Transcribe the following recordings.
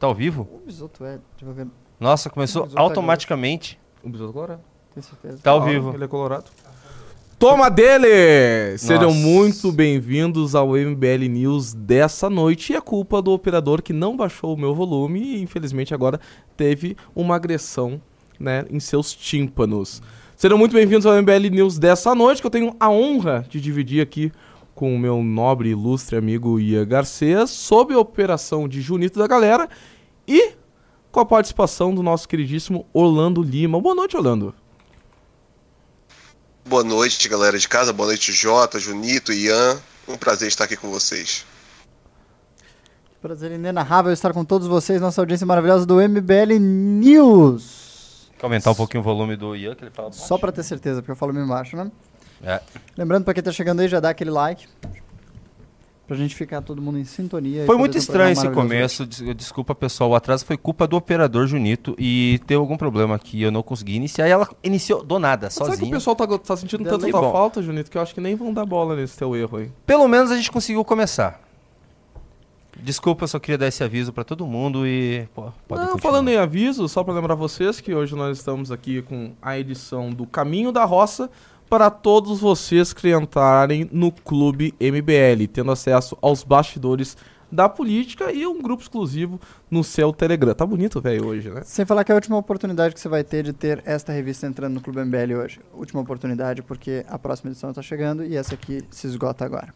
Tá ao vivo? O Bisoto é, deixa eu ver, Nossa, começou O Bisoto tá automaticamente. O besouro colorado. tenho certeza. Tá ao Ah, vivo. Ele é colorado. Toma dele! Sejam Nossa. muito bem-vindos ao MBL News dessa noite. E é culpa do operador que não baixou o meu volume e, infelizmente, agora teve uma agressão né, em seus tímpanos. Sejam muito bem-vindos ao MBL News dessa noite, que eu tenho a honra de dividir aqui com o meu nobre e ilustre amigo Ia Garcês, sob a operação de Junito da Galera e com a participação do nosso queridíssimo Orlando Lima. Boa noite, Orlando. Boa noite, galera de casa. Boa noite, Jota, Junito, Ian. Um prazer estar aqui com vocês. Prazer inenarrável estar com todos vocês, nossa audiência maravilhosa do MBL News. Quer aumentar um pouquinho o volume do Ian, que ele fala baixo? Só pra ter certeza, porque eu falo meio baixo, né? É. Lembrando pra quem tá chegando aí, já dá aquele like. Pra gente ficar todo mundo em sintonia. Foi muito estranho esse começo, des- desculpa pessoal, o atraso foi culpa do operador Junito e teve algum problema aqui, eu não consegui iniciar e ela iniciou do nada, Será que o sozinha. pessoal tá, tá sentindo bom. falta, Junito, que eu acho que nem vão dar bola nesse teu erro aí. Pelo menos a gente conseguiu começar. Desculpa, eu só queria dar esse aviso pra todo mundo e pô, pode Não, continuar. falando em aviso, só pra lembrar vocês que hoje nós estamos aqui com a edição do Caminho da Roça para todos vocês que entrarem no Clube MBL, tendo acesso aos bastidores da política e um grupo exclusivo no seu Telegram. Tá bonito, velho, hoje, né? Sem falar que é a última oportunidade que você vai ter de ter esta revista entrando no Clube MBL hoje. Última oportunidade, porque a próxima edição está chegando e essa aqui se esgota agora.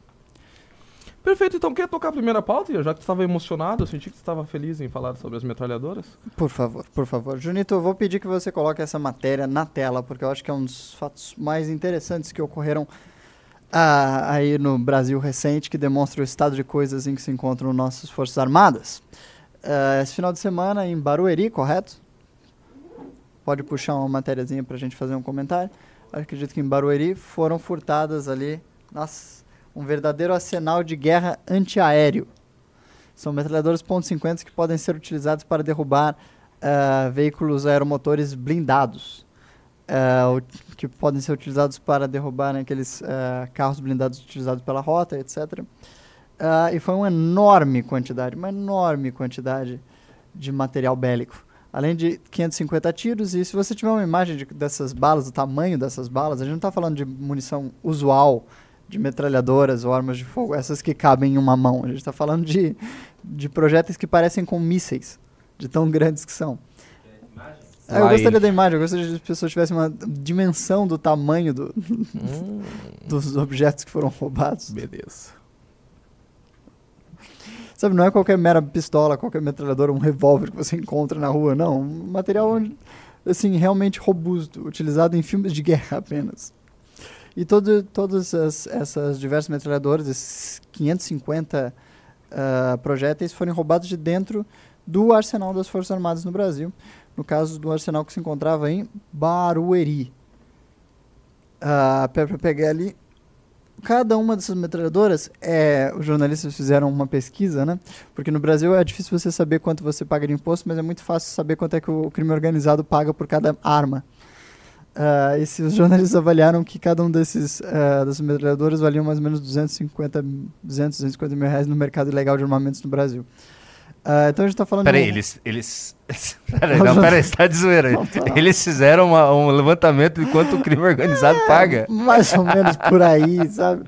Perfeito, então quer tocar a primeira pauta? Já que tu estava emocionado, eu senti que tu estava feliz em falar sobre as metralhadoras. Por favor, por favor. Junito, eu vou pedir que você coloque essa matéria na tela, porque eu acho que é um dos fatos mais interessantes que ocorreram ah, aí no Brasil recente, que demonstra o estado de coisas em que se encontram nossas Forças Armadas. Ah, esse final de semana em Barueri, correto? Pode puxar uma matériazinha pra gente fazer um comentário. Acredito que em Barueri foram furtadas ali, nossa, um verdadeiro arsenal de guerra antiaéreo. São metralhadoras .50 que podem ser utilizados para derrubar ah, veículos aeromotores blindados. o- que podem ser utilizados para derrubar né, aqueles ah, carros blindados utilizados pela rota, etc. E foi uma enorme quantidade, uma enorme quantidade de material bélico. Além de 550 tiros, e se você tiver uma imagem de- dessas balas, do tamanho dessas balas, a gente não está falando de munição usual, de metralhadoras ou armas de fogo, essas que cabem em uma mão. A gente está falando de, de projéteis que parecem com mísseis, de tão grandes que são. Ah, eu gostaria da imagem, eu gostaria que as pessoas tivessem uma dimensão do tamanho do- Hum, dos objetos que foram roubados. beleza. Sabe, não é qualquer mera pistola, qualquer metralhadora, um revólver que você encontra na rua, não. Um material, assim, realmente robusto, utilizado em filmes de guerra apenas. E todo, todas as- essas diversas metralhadoras, esses 550 ah, projéteis, foram roubados de dentro do arsenal das Forças Armadas no Brasil. No caso do arsenal que se encontrava em Barueri. Ah, Para pegar ali, cada uma dessas metralhadoras, é, os jornalistas fizeram uma pesquisa, né? Porque no Brasil é difícil você saber quanto você paga de imposto, mas é muito fácil saber quanto é que o crime organizado paga por cada arma. Ah, e se os jornalistas avaliaram que cada um desses ah, dessas metralhadoras valia mais ou menos 250, 200, 250 mil reais no mercado ilegal de armamentos no Brasil. Ah, então a gente está falando Peraí, de eles. eles... peraí, não, peraí, você tá de zoeira aí. Não, tá não. Eles fizeram uma- um levantamento de quanto o crime organizado paga. mais ou menos por aí, sabe?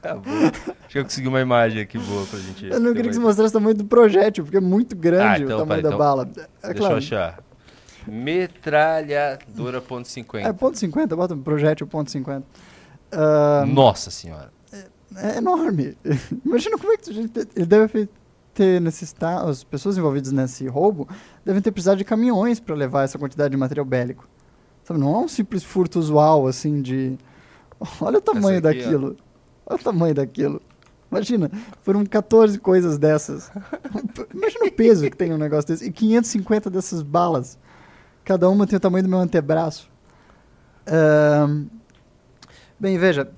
Tá. Acho que eu consegui uma imagem aqui boa pra gente. Eu não queria que você mostrasse o tamanho do projétil, porque é muito grande Ah, então, o tamanho pera, da então, bala. É Deixa claro, eu achar. Metralhadora ponto .50. É ponto .50, bota um projétil ponto .50. Ah, Nossa senhora. é enorme. Imagina como é que ele deve ter necessitado, as pessoas envolvidas nesse roubo devem ter precisado de caminhões para levar essa quantidade de material bélico. Sabe, não é um simples furto usual assim de Olha o tamanho aqui, ó. daquilo. Olha o tamanho daquilo. Imagina, foram 14 coisas dessas. Imagina o peso que tem um negócio desse. E 550 dessas balas. Cada uma tem o tamanho do meu antebraço. Ahn, bem, veja.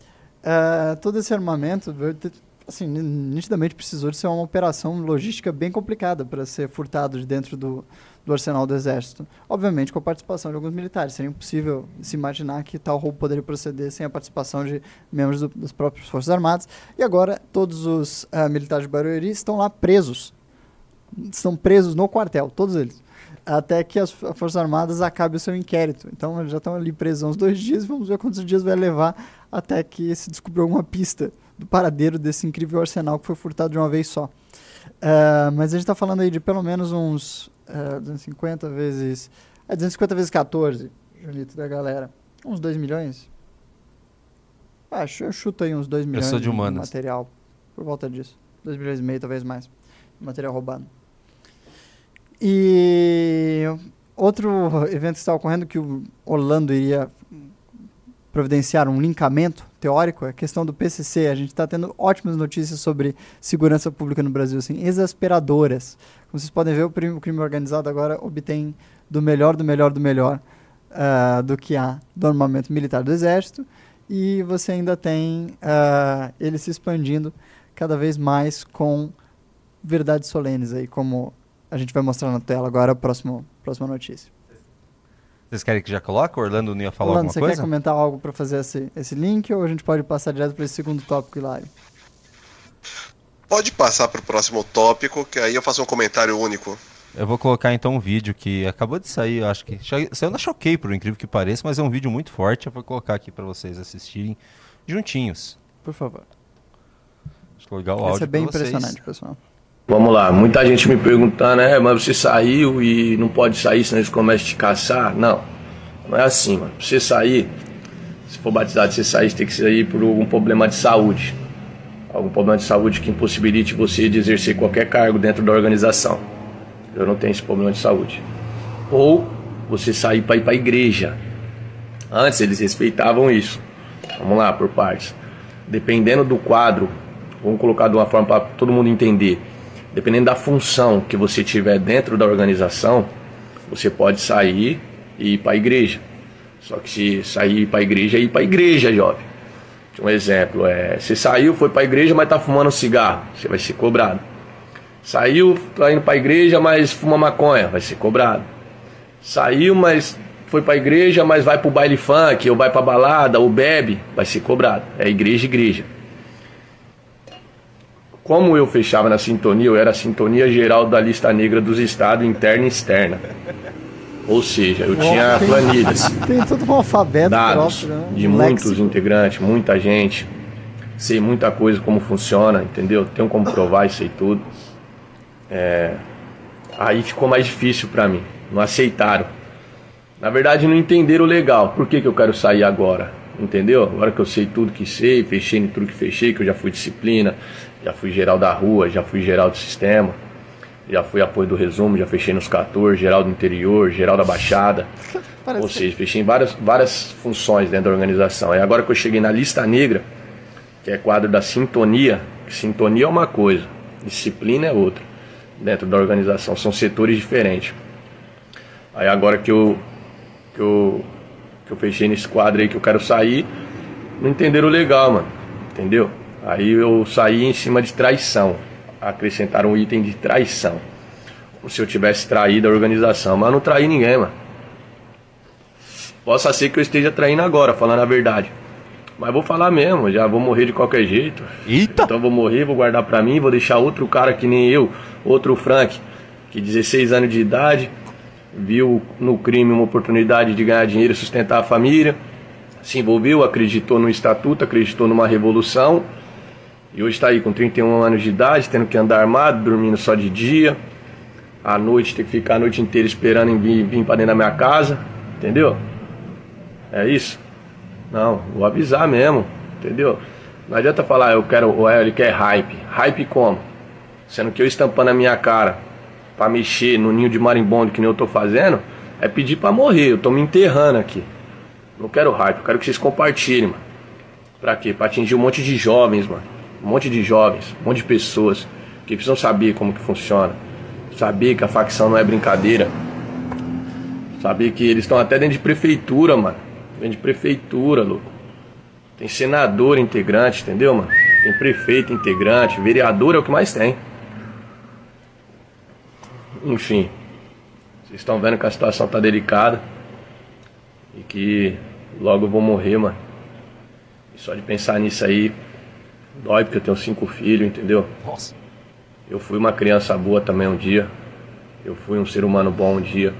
ah, todo esse armamento, assim, ni- nitidamente precisou de ser uma operação logística bem complicada para ser furtado de dentro do, do arsenal do exército. Obviamente com a participação de alguns militares. Seria impossível se imaginar que tal roubo poderia proceder sem a participação de membros do- das próprias Forças Armadas. E agora todos os ah, militares de Barueri estão lá presos estão presos no quartel, todos eles. Até que as Forças Armadas acabe o seu inquérito. Então eles já estão ali presos há uns dois dias e vamos ver quantos dias vai levar até que se descubra alguma pista do paradeiro desse incrível arsenal que foi furtado de uma vez só. Ah, mas a gente está falando aí de pelo menos uns ah, 250 vezes. É 250 vezes 14, Julito, da galera. Uns 2 milhões? Acho, eu chuto aí uns 2 milhões sou de humanas. material. Por volta disso. 2 milhões e meio, talvez mais. de Material roubado. E outro evento que está ocorrendo que o Orlando iria providenciar um lincamento teórico é a questão do PCC. A gente está tendo ótimas notícias sobre segurança pública no Brasil, assim, exasperadoras. Como vocês podem ver, o crime, organizado agora obtém do melhor, do melhor, do melhor ah, do que há do armamento militar do Exército. E você ainda tem ah, ele se expandindo cada vez mais com verdades solenes aí, como a gente vai mostrar na tela agora, a próxima, próxima notícia. Vocês querem que já coloque? O Orlando não ia falar Orlando, alguma você coisa? quer comentar algo para fazer esse, esse link ou a gente pode passar direto para esse segundo tópico, Hilário? Pode passar para o próximo tópico, que aí eu faço um comentário único. Eu vou colocar então um vídeo que acabou de sair, eu acho que. Saiu na Choquei, por incrível que pareça, mas é um vídeo muito forte. Eu vou colocar aqui pra vocês assistirem juntinhos. Por favor. Deixa eu ligar o áudio Esse é bem impressionante, pessoal. Vamos lá, muita gente me perguntando, é, mas você saiu e não pode sair senão eles começam a te caçar? Não, não é assim, mano. Pra você sair, se for batizado, você sair, você tem que sair por algum problema de saúde. Algum problema de saúde que impossibilite você de exercer qualquer cargo dentro da organização. Eu não tenho esse problema de saúde. Ou você sair para ir para a igreja. Antes eles respeitavam isso. Vamos lá, por partes. Dependendo do quadro, vamos colocar de uma forma para todo mundo entender. Dependendo da função que você tiver dentro da organização, você pode sair e ir para a igreja. Só que se sair para a igreja, é ir para a igreja, jovem. Um exemplo é: você saiu, foi para a igreja, mas tá fumando cigarro, você vai ser cobrado. Saiu, tá indo para a igreja, mas fuma maconha, vai ser cobrado. Saiu, mas foi para a igreja, mas vai para o baile funk, ou vai para balada, ou bebe, vai ser cobrado. É igreja, igreja. Como eu fechava na sintonia, eu era a sintonia geral da lista negra dos estados, interna e externa. Ou seja, eu tinha tem- planilhas Tem todo um alfabeto dados próprio, né? de Um muitos léxico. integrantes, muita gente. Sei muita coisa como funciona, entendeu? Tenho como provar isso aí tudo. É, Aí ficou mais difícil pra mim. Não aceitaram. Na verdade, não entenderam legal. Por que, que eu quero sair agora? Entendeu? Agora que eu sei tudo que sei, fechei em tudo que fechei, que eu já fui disciplina, já fui geral da rua, já fui geral do sistema, já fui apoio do resumo, já fechei nos 14, geral do interior, geral da Baixada. Parece Ou seja, fechei em várias, várias funções dentro da organização. E agora que eu cheguei na lista negra, que é quadro da sintonia, sintonia é uma coisa, disciplina é outra, dentro da organização, são setores diferentes. Aí agora que eu, que eu, que eu fechei nesse quadro aí que eu quero sair, não entenderam legal, mano, entendeu? Aí eu saí em cima de traição, acrescentaram um item de traição, como se eu tivesse traído a organização, mas não traí ninguém, mano. Possa ser que eu esteja traindo agora, falando a verdade. Mas vou falar mesmo, já vou morrer de qualquer jeito. Eita! Então vou morrer, vou guardar pra mim, vou deixar outro cara que nem eu, outro Frank, que 16 anos de idade, viu no crime uma oportunidade de ganhar dinheiro e sustentar a família, se envolveu, acreditou no estatuto, acreditou numa revolução, e hoje está aí com 31 anos de idade, tendo que andar armado, dormindo só de dia, à noite ter que ficar a noite inteira esperando vir, vir para dentro da minha casa, entendeu? É isso? Não, vou avisar mesmo, entendeu? Não adianta falar, eu quero, ou ele quer hype. Hype como? Sendo que eu estampando a minha cara pra mexer no ninho de marimbondo que nem eu tô fazendo, é pedir pra morrer, eu tô me enterrando aqui. Não quero hype, eu quero que vocês compartilhem, mano. Pra quê? Pra atingir um monte de jovens, mano. Um monte de jovens, um monte de pessoas que precisam saber como que funciona. Saber que a facção não é brincadeira. Saber que eles estão até dentro de prefeitura, mano. Dentro de prefeitura, louco. Tem senador integrante, entendeu, mano? Tem prefeito integrante, vereador é o que mais tem. Enfim, vocês estão vendo que a situação tá delicada e que logo eu vou morrer, mano. E só de pensar nisso aí, dói porque eu tenho cinco filhos, entendeu? Nossa. Eu fui uma criança boa também um dia. Eu fui um ser humano bom um dia.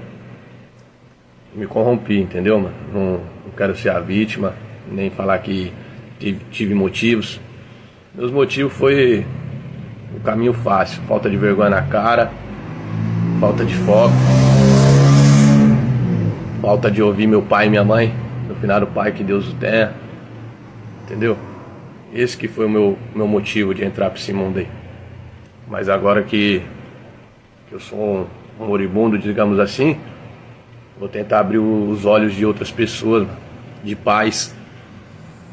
Me corrompi, entendeu, mano? Não, não quero ser a vítima, nem falar que tive, tive motivos. Meus motivos foi o caminho fácil, falta de vergonha na cara, falta de foco, falta de ouvir meu pai e minha mãe, no final do pai que Deus o tenha. Entendeu? Esse que foi o meu, meu motivo de entrar para esse mundo aí. Mas agora que, que eu sou um, moribundo, digamos assim, vou tentar abrir os olhos de outras pessoas, de pais,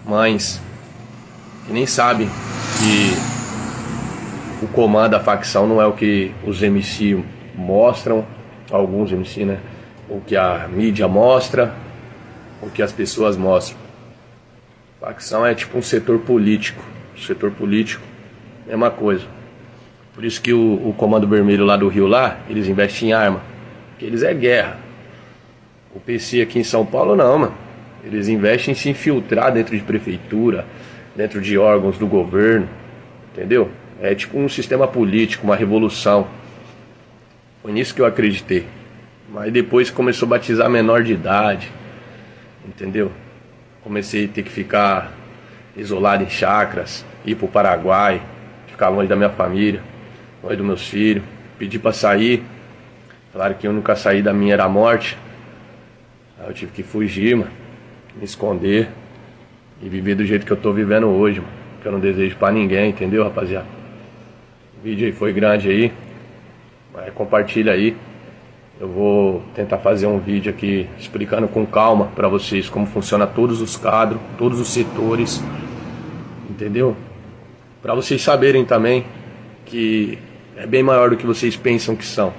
mães, que nem sabem que o comando da facção não é o que os MC mostram, alguns MC, né? O que a mídia mostra, o que as pessoas mostram. Facção é tipo um setor político. Setor político, mesma coisa. Por isso que o, o Comando Vermelho lá do Rio lá, eles investem em arma. Porque eles é guerra. O PC aqui em São Paulo não, mano. Eles investem em se infiltrar dentro de prefeitura, dentro de órgãos do governo. Entendeu? É tipo um sistema político, uma revolução. Foi nisso que eu acreditei. Mas depois começou a batizar menor de idade. Entendeu? Comecei a ter que ficar isolado em chacras, ir pro Paraguai, ficar longe da minha família, longe dos meus filhos. Pedi para sair. Falaram que eu nunca saí da minha era a morte. Aí eu tive que fugir, mano. Me esconder. E viver do jeito que eu tô vivendo hoje, mano. Que eu não desejo para ninguém, entendeu, rapaziada? O vídeo aí foi grande aí. Mas compartilha aí. Eu vou tentar fazer um vídeo aqui explicando com calma para vocês como funciona todos os quadros, todos os setores, entendeu? Para vocês saberem também que é bem maior do que vocês pensam que são.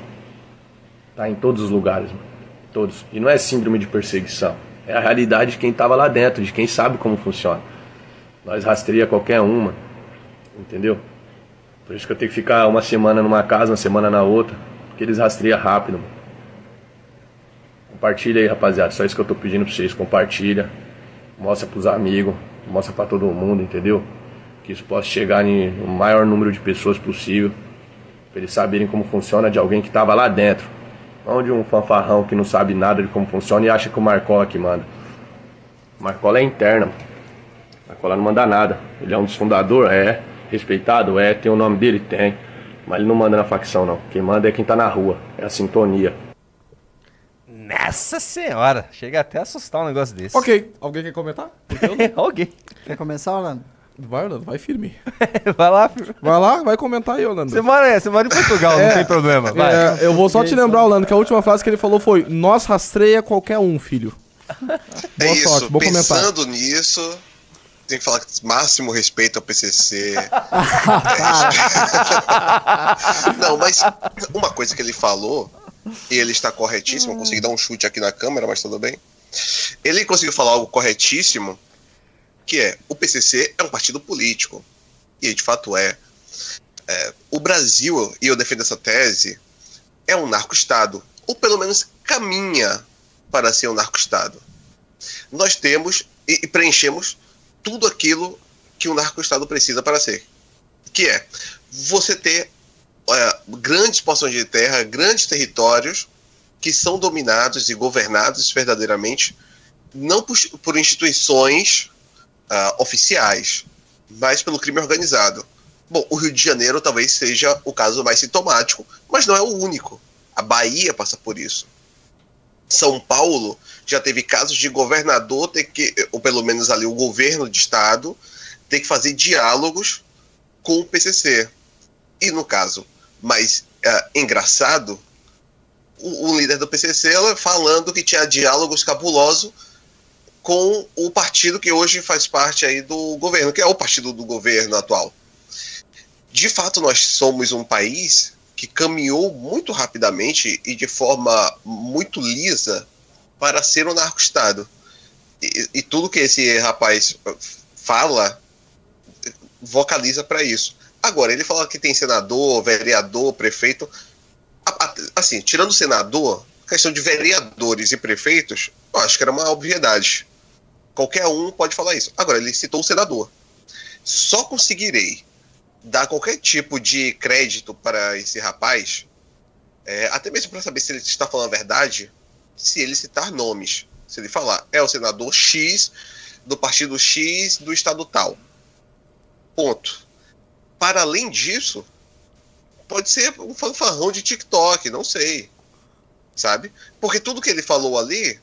Tá em todos os lugares, mano. todos. E não é síndrome de perseguição, é a realidade de quem tava lá dentro, de quem sabe como funciona. Nós rastreia qualquer uma, entendeu? Por isso que eu tenho que ficar uma semana numa casa, uma semana na outra, porque eles rastreiam rápido, mano. Compartilha aí, rapaziada. Só isso que eu tô pedindo pra vocês. Compartilha. Mostra pros amigos. Mostra pra todo mundo, entendeu? Que isso possa chegar em o maior número de pessoas possível. Pra eles saberem como funciona de alguém que tava lá dentro. Não de um fanfarrão que não sabe nada de como funciona e acha que o Marcola que manda. O Marcola é interna. O Marcola não manda nada. Ele é um dos fundadores, é. Respeitado, é. Tem o nome dele? Tem. Mas ele não manda na facção, não. Quem manda é quem tá na rua. É a sintonia. Nossa senhora, chega até a assustar um negócio desse. Ok, alguém quer comentar? Alguém. Quer começar, Orlando? Vai, Orlando, vai firme. Vai lá, filho. Vai lá, vai comentar aí, Orlando. Você mora, você mora em Portugal, não tem problema. Vai. É, eu vou só te lembrar, Orlando, que a última frase que ele falou foi: Nós rastreia qualquer um, filho. É Boa isso, sorte, bom comentário. pensando nisso, tem que falar que máximo respeito ao PCC. Não, mas uma coisa que ele falou, e ele está corretíssimo, eu consegui dar um chute aqui na câmera, mas tudo bem. Ele conseguiu falar algo corretíssimo, que é, o PCC é um partido político. E de fato é. É, o Brasil, e eu defendo essa tese, é um narco-estado. Ou pelo menos caminha para ser um narco-estado. Nós temos e, e preenchemos tudo aquilo que um narco-estado precisa para ser. Que é você ter é, grandes porções de terra, grandes territórios que são dominados e governados verdadeiramente não por, por instituições ah, oficiais, mas pelo crime organizado. Bom, o Rio de Janeiro talvez seja o caso mais sintomático, mas não é o único. A Bahia passa por isso. São Paulo já teve casos de governador ter que, ou pelo menos ali o governo de estado, ter que fazer diálogos com o PCC. E no caso mais é, engraçado, o, o, líder do PCC falando que tinha diálogos cabulosos com o partido que hoje faz parte aí do governo, que é o partido do governo atual. De fato, nós somos um país que caminhou muito rapidamente e de forma muito lisa para ser um narco-estado. E, e, tudo que esse rapaz fala vocaliza para isso. Agora, ele fala que tem senador, vereador, prefeito. Assim, tirando o senador, questão de vereadores e prefeitos, eu acho que era uma obviedade. Qualquer um pode falar isso. Agora, ele citou o senador. Só conseguirei dar qualquer tipo de crédito para esse rapaz, é, até mesmo para saber se ele está falando a verdade, se ele citar nomes. Se ele falar, é o senador X do partido X do estado tal. Ponto. Para além disso, pode ser um fanfarrão de TikTok, não sei. Sabe? Porque tudo que ele falou ali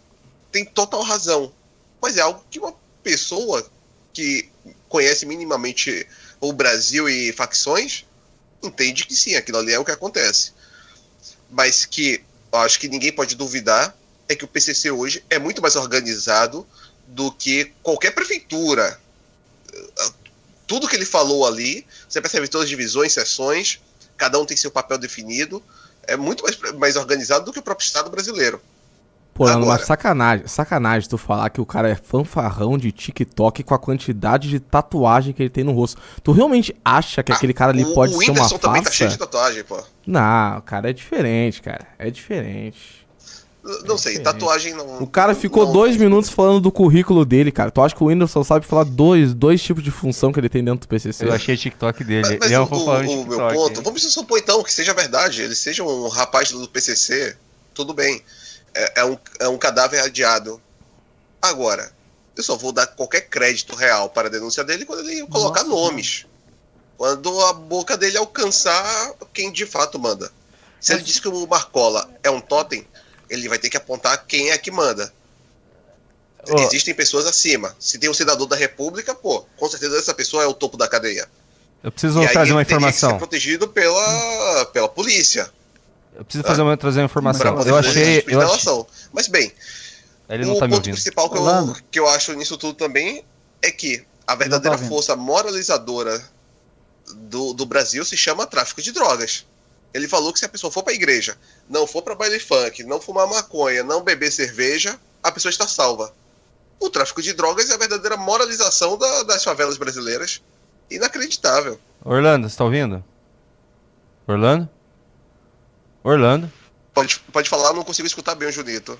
tem total razão. Mas é algo que uma pessoa que conhece minimamente o Brasil e facções entende que sim, aquilo ali é o que acontece. Mas que acho que ninguém pode duvidar é que o PCC hoje é muito mais organizado do que qualquer prefeitura. Tudo que ele falou ali, você percebe todas as divisões, seções, cada um tem seu papel definido, é muito mais, mais organizado do que o próprio Estado brasileiro. Pô, Agora. Agora. sacanagem, sacanagem tu falar que o cara é fanfarrão de TikTok com a quantidade de tatuagem que ele tem no rosto. Tu realmente acha que Ah, aquele cara ali o, pode o ser uma Whindersson também tá cheio de farsa? tatuagem, pô. Não, o cara é diferente, cara. É diferente. Não sei, diferente. tatuagem não. O cara ficou não- dois minutos falando do currículo dele, cara. Tu acha que o Whindersson sabe falar dois, dois tipos de função que ele tem dentro do PCC? Eu achei TikTok dele. Mas, mas ele é o, fanfarrão de o meu TikTok. ponto, vamos supor então que seja verdade, ele seja um rapaz do PCC, tudo bem. É, é um, é um cadáver adiado. Agora, eu só vou dar qualquer crédito real para a denúncia dele quando ele colocar Nossa, nomes. Quando a boca dele alcançar quem de fato manda. Se ele diz que o Marcola é um totem, ele vai ter que apontar quem é que manda. Ô. Existem pessoas acima. Se tem um senador da República, pô, com certeza essa pessoa é o topo da cadeia. Eu preciso E aí trazer uma ele teria que ser informação. protegido pela, pela polícia. Eu preciso fazer uma, trazer uma informação. Eu achei. tipo Eu achei. Mas bem, ele não o tá ponto principal que eu, que eu acho nisso tudo também é que a verdadeira ouvindo. força moralizadora do, do Brasil se chama tráfico de drogas. Ele falou que se a pessoa for pra igreja, não for pra baile funk, não fumar maconha, não beber cerveja, a pessoa está salva. O tráfico de drogas é a verdadeira moralização da- das favelas brasileiras. Inacreditável. Orlando, você tá ouvindo? Orlando? Orlando? Pode, pode falar, não consigo escutar bem o Junito.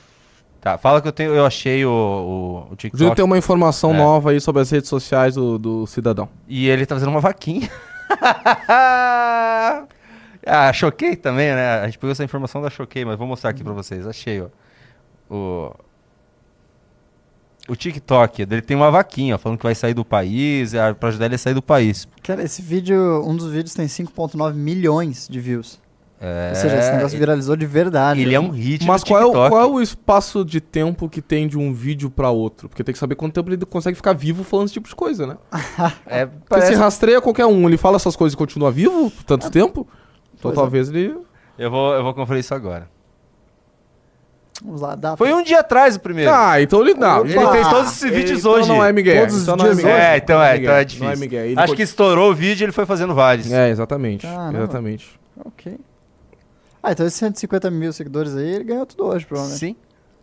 Tá, fala que eu tenho. Eu achei o, o, o TikTok. Júlio tem uma informação É. nova aí sobre as redes sociais do, do cidadão. E ele tá fazendo uma vaquinha. ah, choquei também, né? A gente pegou essa informação da choquei, mas vou mostrar aqui pra vocês. Achei, ó. O. O TikTok, ele tem uma vaquinha, ó, falando que vai sair do país, é, pra ajudar ele a sair do país. Cara, esse vídeo, um dos vídeos tem 5.9 milhões de views. É, Ou seja, esse negócio viralizou de verdade. ele é um hit Mas qual é, o, qual é o espaço de tempo que tem de um vídeo pra outro? Porque tem que saber quanto tempo ele consegue ficar vivo falando esse tipo de coisa, né? É, Porque parece- se rastreia qualquer um, ele fala essas coisas e continua vivo por tanto tempo? Então Pois é. talvez ele. eu, vou, eu vou conferir isso agora. Vamos lá, dá. Foi um dia atrás o primeiro. Ah, então ele não. ele fez todos esses vídeos então hoje. não é Miguel. Todos os então não é dias Miguel. hoje. É, então Não é, Miguel, então é Não é difícil. Miguel. Ele Acho pode- que estourou o vídeo e ele foi fazendo vários. É, exatamente. Caramba. Exatamente. Ok. Ah, então esses 150 mil seguidores aí, ele ganhou tudo hoje, provavelmente. Sim.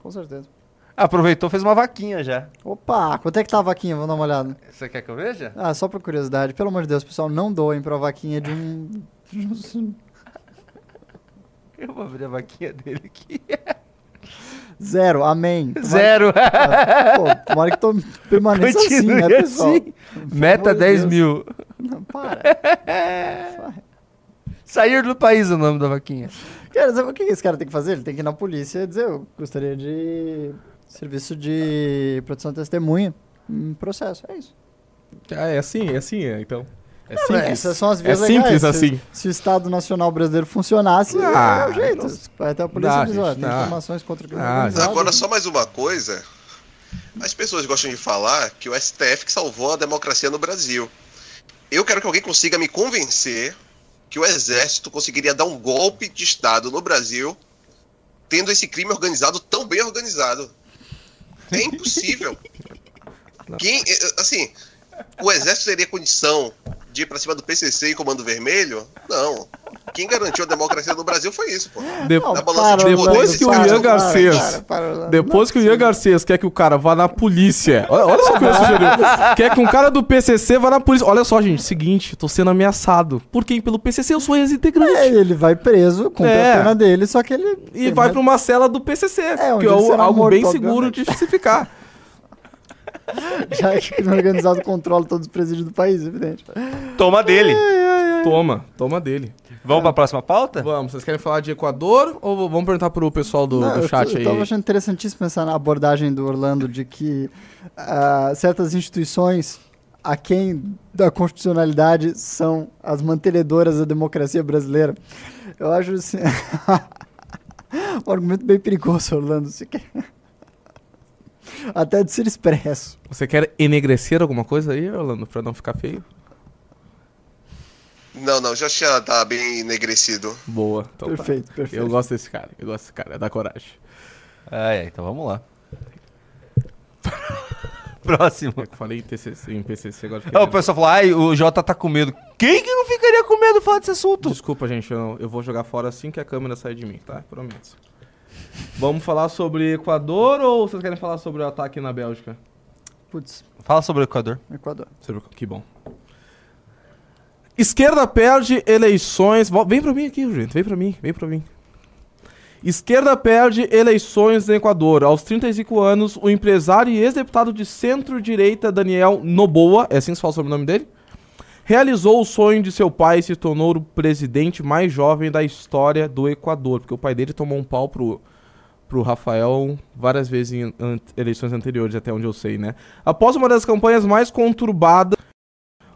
Com certeza. Aproveitou, fez uma vaquinha já. Opa, quanto é que tá a vaquinha? Vamos dar uma olhada. Você quer que eu veja? Ah, só por curiosidade. Pelo amor de Deus, pessoal, não doem pra vaquinha de um... Eu vou abrir a vaquinha dele aqui. Zero, amém. Tomara- Zero. Ah, Pô, tomara que tô permaneça assim, né, Continue pessoal? assim. Meta amor de 10 Deus. mil. Não, para. Sair do país é o nome da vaquinha. Cara, sabe o que esse cara tem que fazer? Ele tem que ir na polícia e dizer, eu gostaria de serviço de produção de testemunha em processo. É isso. Ah, é assim, é assim, é, então. É Não, simples. Essas são as É vias simples legais. Se- assim. Se, o Estado Nacional Brasileiro funcionasse, Ah, é o jeito. então- Vai até a polícia Não, e diz, ó, gente, tem não. informações contra o crime Ah, organizado. Agora, só mais uma coisa. As pessoas gostam de falar que o STF que salvou a democracia no Brasil. Eu quero que alguém consiga me convencer que o Exército conseguiria dar um golpe de Estado no Brasil tendo esse crime organizado tão bem organizado. É impossível. Quem, eh, assim, o Exército teria condição de ir pra cima do PCC e Comando Vermelho? Não. Quem garantiu a democracia no Brasil foi isso, pô. De- Não, balança de para, depois que o para, Ian para, Garcês- para, para, Orlando. Depois Não que o Ian. Garcês quer que o cara vá na polícia. Olha, olha só o que ele sugeriu. Quer que um cara do PCC vá na polícia. Olha só, gente. Seguinte, tô sendo ameaçado. Por quem? Pelo PCC, eu sou ex-integrante. É, ele vai preso, cumpre É. a pena dele, só que ele... E vai mais- pra uma cela do PCC. É, que é algo morto, bem seguro obviamente. de justificar. Já que o crime organizado controla todos os presídios do país, evidente. Toma dele. Ai, ai, Toma, toma dele. Vamos pra próxima pauta? Vamos, vocês querem falar de Equador ou vamos perguntar pro pessoal do, Não, do eu chat tô- aí? Eu tava achando interessantíssimo pensar na abordagem do Orlando de que ah, certas instituições, aquém da constitucionalidade, são as mantenedoras da democracia brasileira. Eu acho assim, um argumento bem perigoso, Orlando. Você quer... Até de ser expresso. Você quer enegrecer alguma coisa aí, Orlando, pra não ficar feio? Não, não, já tinha tá bem enegrecido. Boa. Então tá. perfeito, perfeito. Eu gosto desse cara, eu gosto desse cara, dá coragem. É, então vamos lá. Próximo. Eu falei em, TCC, em PCC agora. Ah, o pessoal falou, ai, o Jota tá com medo. Quem que não ficaria com medo de falar desse assunto? Desculpa, gente, eu, eu vou jogar fora assim que a câmera sair de mim, tá? Prometo. Vamos falar sobre Equador ou vocês querem falar sobre o ataque na Bélgica? Putz, Fala sobre o Equador. Equador. Que bom. Esquerda perde eleições. Vem pra mim aqui, gente. Vem pra mim, vem pra mim. Esquerda perde eleições no Equador. Aos 35 anos, o empresário e ex-deputado de centro-direita Daniel Noboa, é assim que se fala sobre o nome dele? Realizou o sonho de seu pai e se tornou o presidente mais jovem da história do Equador. Porque o pai dele tomou um pau pro, pro Rafael várias vezes em an- eleições anteriores, até onde eu sei, né? Após uma das campanhas mais conturbadas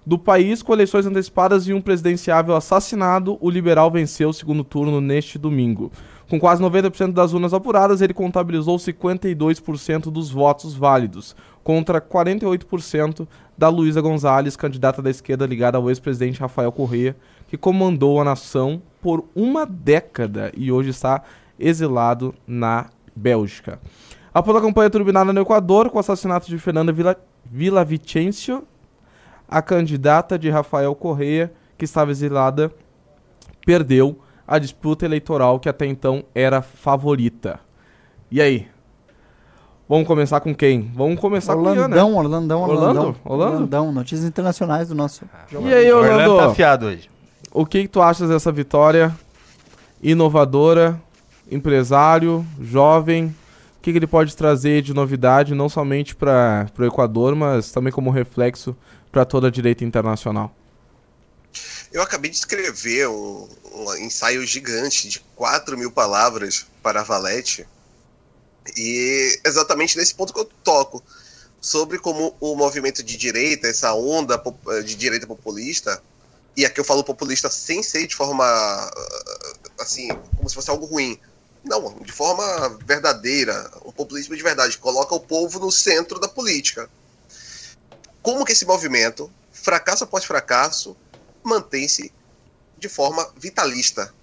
do país, com eleições antecipadas e um presidenciável assassinado, o liberal venceu o segundo turno neste domingo. Com quase 90% das urnas apuradas, ele contabilizou 52% dos votos válidos, contra 48% da Luísa Gonzalez, candidata da esquerda ligada ao ex-presidente Rafael Correa, que comandou a nação por uma década e hoje está exilado na Bélgica. Após a campanha turbinada no Equador, com o assassinato de Fernanda Villa, Villavicencio, a candidata de Rafael Correa, que estava exilada, perdeu a disputa eleitoral que até então era favorita. E aí? Vamos começar com quem? Vamos começar com o Ian, né? Orlandão, Orlandão, Orlando? Orlandão. Orlando? Orlandão, notícias internacionais do nosso. E aí, O Orlando tá Orlando? afiado hoje. O que, que tu achas dessa vitória inovadora, empresário, jovem? O que, que ele pode trazer de novidade, não somente para o Equador, mas também como reflexo para toda a direita internacional? Eu acabei de escrever um, um ensaio gigante de 4 mil palavras para Valete. E exatamente nesse ponto que eu toco. Sobre como o movimento de direita, essa onda de direita populista, e aqui eu falo populista sem ser de forma assim, como se fosse algo ruim. Não, de forma verdadeira, um populismo de verdade, coloca o povo no centro da política. Como que esse movimento, fracasso após fracasso, mantém-se de forma vitalista.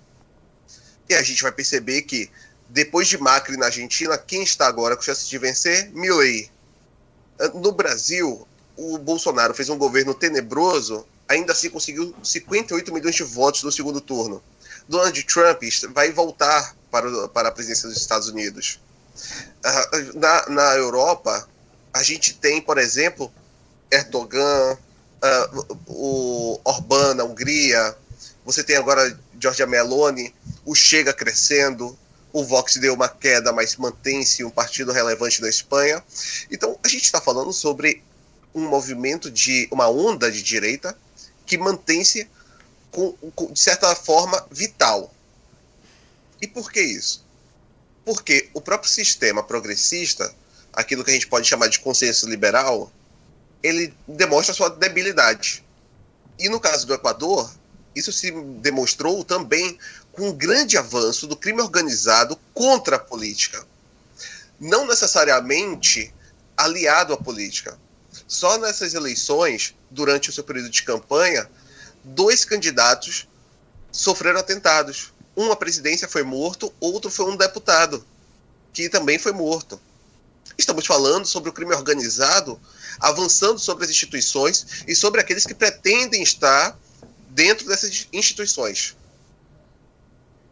E a gente vai perceber que, depois de Macri na Argentina, quem está agora com chance de vencer? Milley. No Brasil, o Bolsonaro fez um governo tenebroso, ainda assim conseguiu 58 milhões de votos no segundo turno. Donald Trump vai voltar para, para a presidência dos Estados Unidos. Ah, Na, na Europa, a gente tem, por exemplo, Erdogan, ah, o Orbán na Hungria, você tem agora Giorgia Meloni, o Chega crescendo, o Vox deu uma queda, mas mantém-se um partido relevante na Espanha. Então, a gente está falando sobre um movimento de uma onda de direita que mantém-se de certa forma vital. E por que isso? Porque o próprio sistema progressista, aquilo que a gente pode chamar de consenso liberal, ele demonstra sua debilidade. E no caso do Equador, isso se demonstrou também com um grande avanço do crime organizado contra a política. Não necessariamente aliado à política. Só nessas eleições, durante o seu período de campanha, dois candidatos sofreram atentados. Um à presidência foi morto, outro foi um deputado, que também foi morto. Estamos falando sobre o crime organizado avançando sobre as instituições e sobre aqueles que pretendem estar dentro dessas instituições.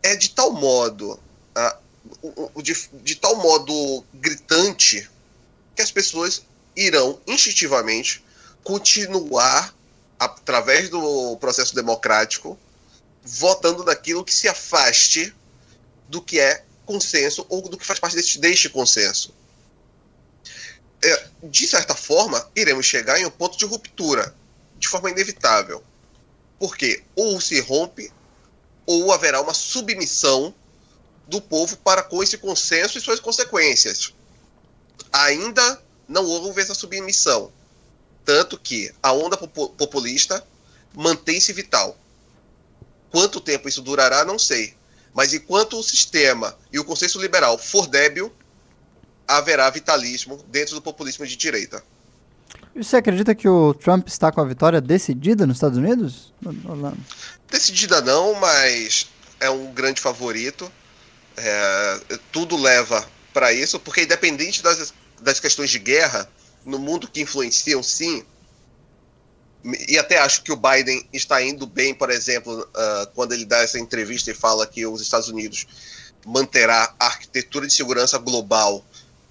É de tal modo, ah, o- o- de, de tal modo gritante que as pessoas irão instintivamente continuar através do processo democrático votando naquilo que se afaste do que é consenso ou do que faz parte deste, deste consenso. É, de certa forma, iremos chegar em um ponto de ruptura, de forma inevitável. Porque ou se rompe, ou haverá uma submissão do povo para com esse consenso e suas consequências. Ainda não houve essa submissão. Tanto que a onda populista mantém-se vital. Quanto tempo isso durará, não sei. Mas enquanto o sistema e o consenso liberal for débil, haverá vitalismo dentro do populismo de direita. E você acredita que o Trump está com a vitória decidida nos Estados Unidos? Decidida não, mas é um grande favorito. É, tudo leva para isso, porque independente das, das questões de guerra no mundo que influenciam, sim, e até acho que o Biden está indo bem, por exemplo, uh, quando ele dá essa entrevista e fala que os Estados Unidos manterá a arquitetura de segurança global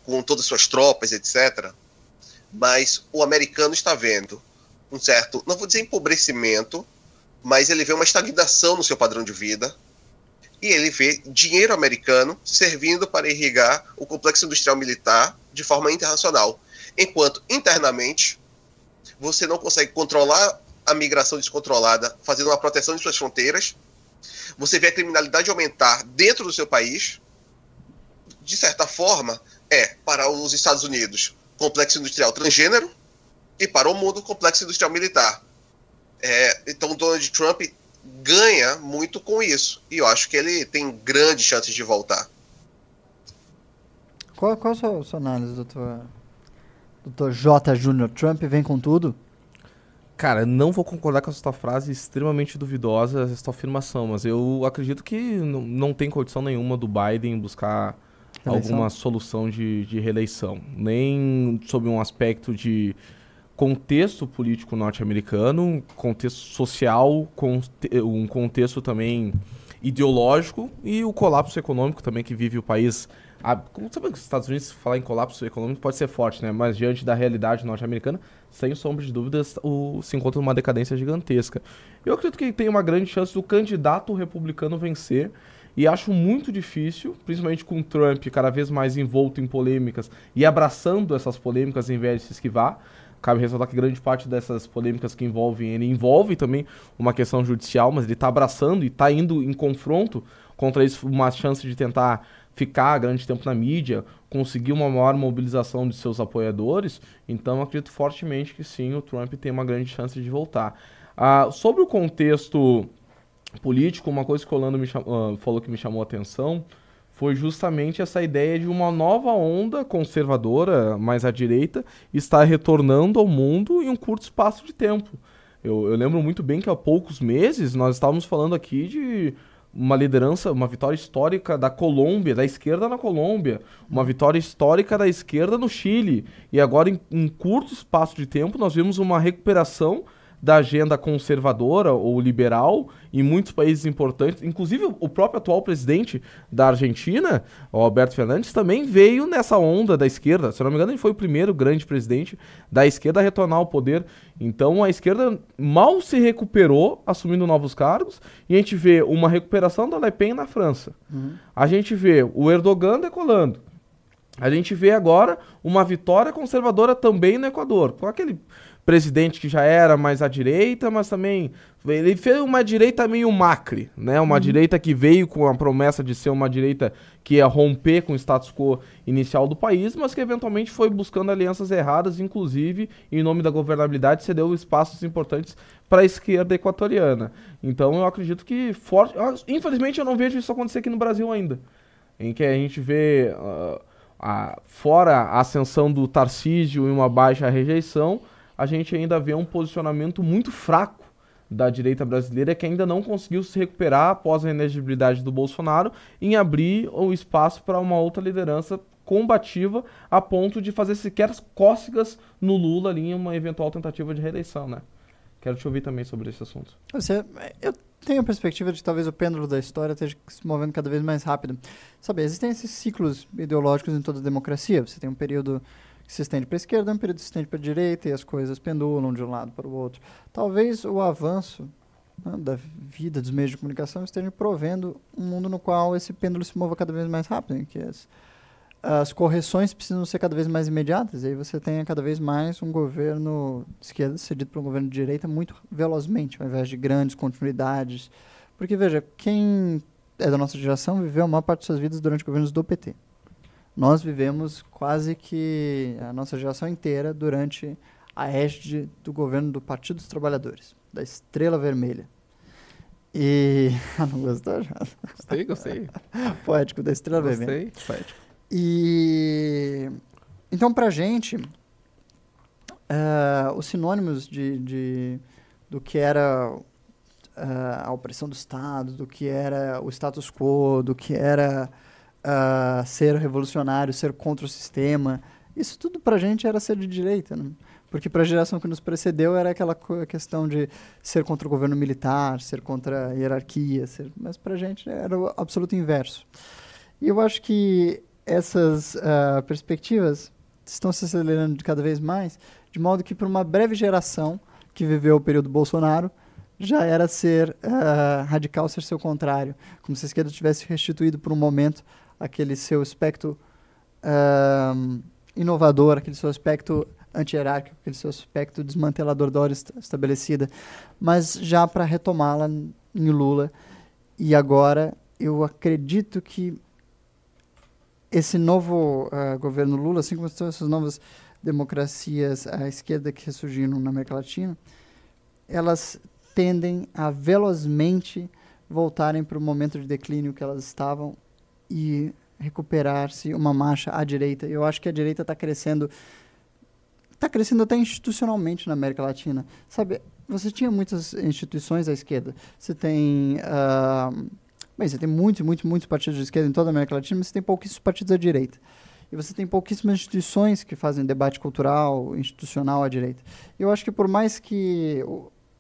com todas as suas tropas, etc. Mas o americano está vendo um certo, não vou dizer empobrecimento, mas ele vê uma estagnação no seu padrão de vida e ele vê dinheiro americano servindo para irrigar o complexo industrial militar de forma internacional, enquanto internamente você não consegue controlar a migração descontrolada, fazendo uma proteção de suas fronteiras. Você vê a criminalidade aumentar dentro do seu país. De certa forma, é para os Estados Unidos complexo industrial transgênero e para o mundo complexo industrial militar. É, então Donald Trump ganha muito com isso e eu acho que ele tem grandes chances de voltar. Qual, qual a sua, sua análise, doutor, doutor J. Júnior? Trump vem com tudo? Cara, não vou concordar com essa frase extremamente duvidosa, essa afirmação, mas eu acredito que não tem condição nenhuma do Biden buscar alguma solução de, de reeleição. Nem sob um aspecto de contexto político norte-americano, contexto social, um contexto também ideológico e o colapso econômico também que vive o país. Ah, como sabe que os Estados Unidos falar em colapso econômico pode ser forte, né? Mas diante da realidade norte-americana, sem sombra de dúvidas, o, se encontra numa decadência gigantesca. Eu acredito que tem uma grande chance do candidato republicano vencer e acho muito difícil, principalmente com Trump cada vez mais envolto em polêmicas e abraçando essas polêmicas em vez de se esquivar. Cabe ressaltar que grande parte dessas polêmicas que envolvem ele envolve também uma questão judicial, mas ele está abraçando e está indo em confronto contra isso, uma chance de tentar ficar grande tempo na mídia, conseguir uma maior mobilização de seus apoiadores. Então, acredito fortemente que sim, o Trump tem uma grande chance de voltar. Ah, sobre o contexto político, uma coisa que o Orlando uh, falou que me chamou a atenção foi justamente essa ideia de uma nova onda conservadora, mais à direita, estar retornando ao mundo em um curto espaço de tempo. Eu, eu lembro muito bem que há poucos meses nós estávamos falando aqui de uma liderança, uma vitória histórica da Colômbia, da esquerda na Colômbia, uma vitória histórica da esquerda no Chile. E agora, em um curto espaço de tempo, nós vimos uma recuperação da agenda conservadora ou liberal em muitos países importantes, inclusive o próprio atual presidente da Argentina, o Alberto Fernandes, também veio nessa onda da esquerda. Se não me engano, ele foi o primeiro grande presidente da esquerda a retornar ao poder. Então a esquerda mal se recuperou, assumindo novos cargos, e a gente vê uma recuperação da Le Pen na França. Uhum. A gente vê o Erdogan decolando. A gente vê agora uma vitória conservadora também no Equador, com aquele presidente que já era mais à direita, mas também ele fez uma direita meio macre, né? Uma uhum. direita que veio com a promessa de ser uma direita que ia romper com o status quo inicial do país, mas que eventualmente foi buscando alianças erradas, inclusive em nome da governabilidade cedeu espaços importantes para a esquerda equatoriana. Então eu acredito que forte, infelizmente eu não vejo isso acontecer aqui no Brasil ainda, em que a gente vê uh, a, fora a ascensão do Tarcísio e uma baixa rejeição, a gente ainda vê um posicionamento muito fraco da direita brasileira que ainda não conseguiu se recuperar após a inegibilidade do Bolsonaro em abrir o espaço para uma outra liderança combativa a ponto de fazer sequer cócegas no Lula ali em uma eventual tentativa de reeleição, né? Quero te ouvir também sobre esse assunto. Você, eu tenho a perspectiva de que talvez o pêndulo da história esteja se movendo cada vez mais rápido. Sabe, existem esses ciclos ideológicos em toda democracia. Você tem um período que se estende para a esquerda, um período que se estende para a direita e as coisas pendulam de um lado para o outro. Talvez o avanço né, da vida dos meios de comunicação esteja provendo um mundo no qual esse pêndulo se mova cada vez mais rápido, em que as, as correções precisam ser cada vez mais imediatas, e aí você tem cada vez mais um governo de esquerda cedido para um governo de direita muito velozmente, ao invés de grandes continuidades. Porque, veja, quem é da nossa geração viveu a maior parte de suas vidas durante governos do PT. Nós vivemos quase que a nossa geração inteira durante a égide do governo do Partido dos Trabalhadores, da Estrela Vermelha. E. não gostou, já? Gostei, gostei. Poético, da Estrela Vermelha. Gostei. Poético. E então pra gente eh, os sinônimos de, de- do que era eh, a opressão do Estado, do que era o status quo, do que era ah, ser revolucionário, ser contra o sistema, isso tudo pra gente era ser de direita, né? Porque para a geração que nos precedeu era aquela questão de ser contra o governo militar, ser contra a hierarquia, ser... mas pra gente era o absoluto inverso. E eu acho que essas ah, perspectivas estão se acelerando de cada vez mais, de modo que, para uma breve geração que viveu o período Bolsonaro, já era ser ah, radical, ser seu contrário. Como se a esquerda tivesse restituído por um momento aquele seu aspecto inovador, aquele seu aspecto anti-hierárquico, aquele seu aspecto desmantelador da ordem esta- estabelecida, mas já para retomá-la em Lula. E agora eu acredito que esse novo ah, governo Lula, assim como todas essas novas democracias à esquerda que ressurgiram na América Latina, elas tendem a velozmente voltarem para o momento de declínio que elas estavam e recuperar-se uma marcha à direita. Eu acho que a direita está crescendo, está crescendo até institucionalmente na América Latina. Sabe, você tinha muitas instituições à esquerda. Você tem ah, Bem, você tem muitos, muitos, muitos partidos de esquerda em toda a América Latina, mas você tem pouquíssimos partidos à direita. E você tem pouquíssimas instituições que fazem debate cultural, institucional à direita. Eu acho que por mais que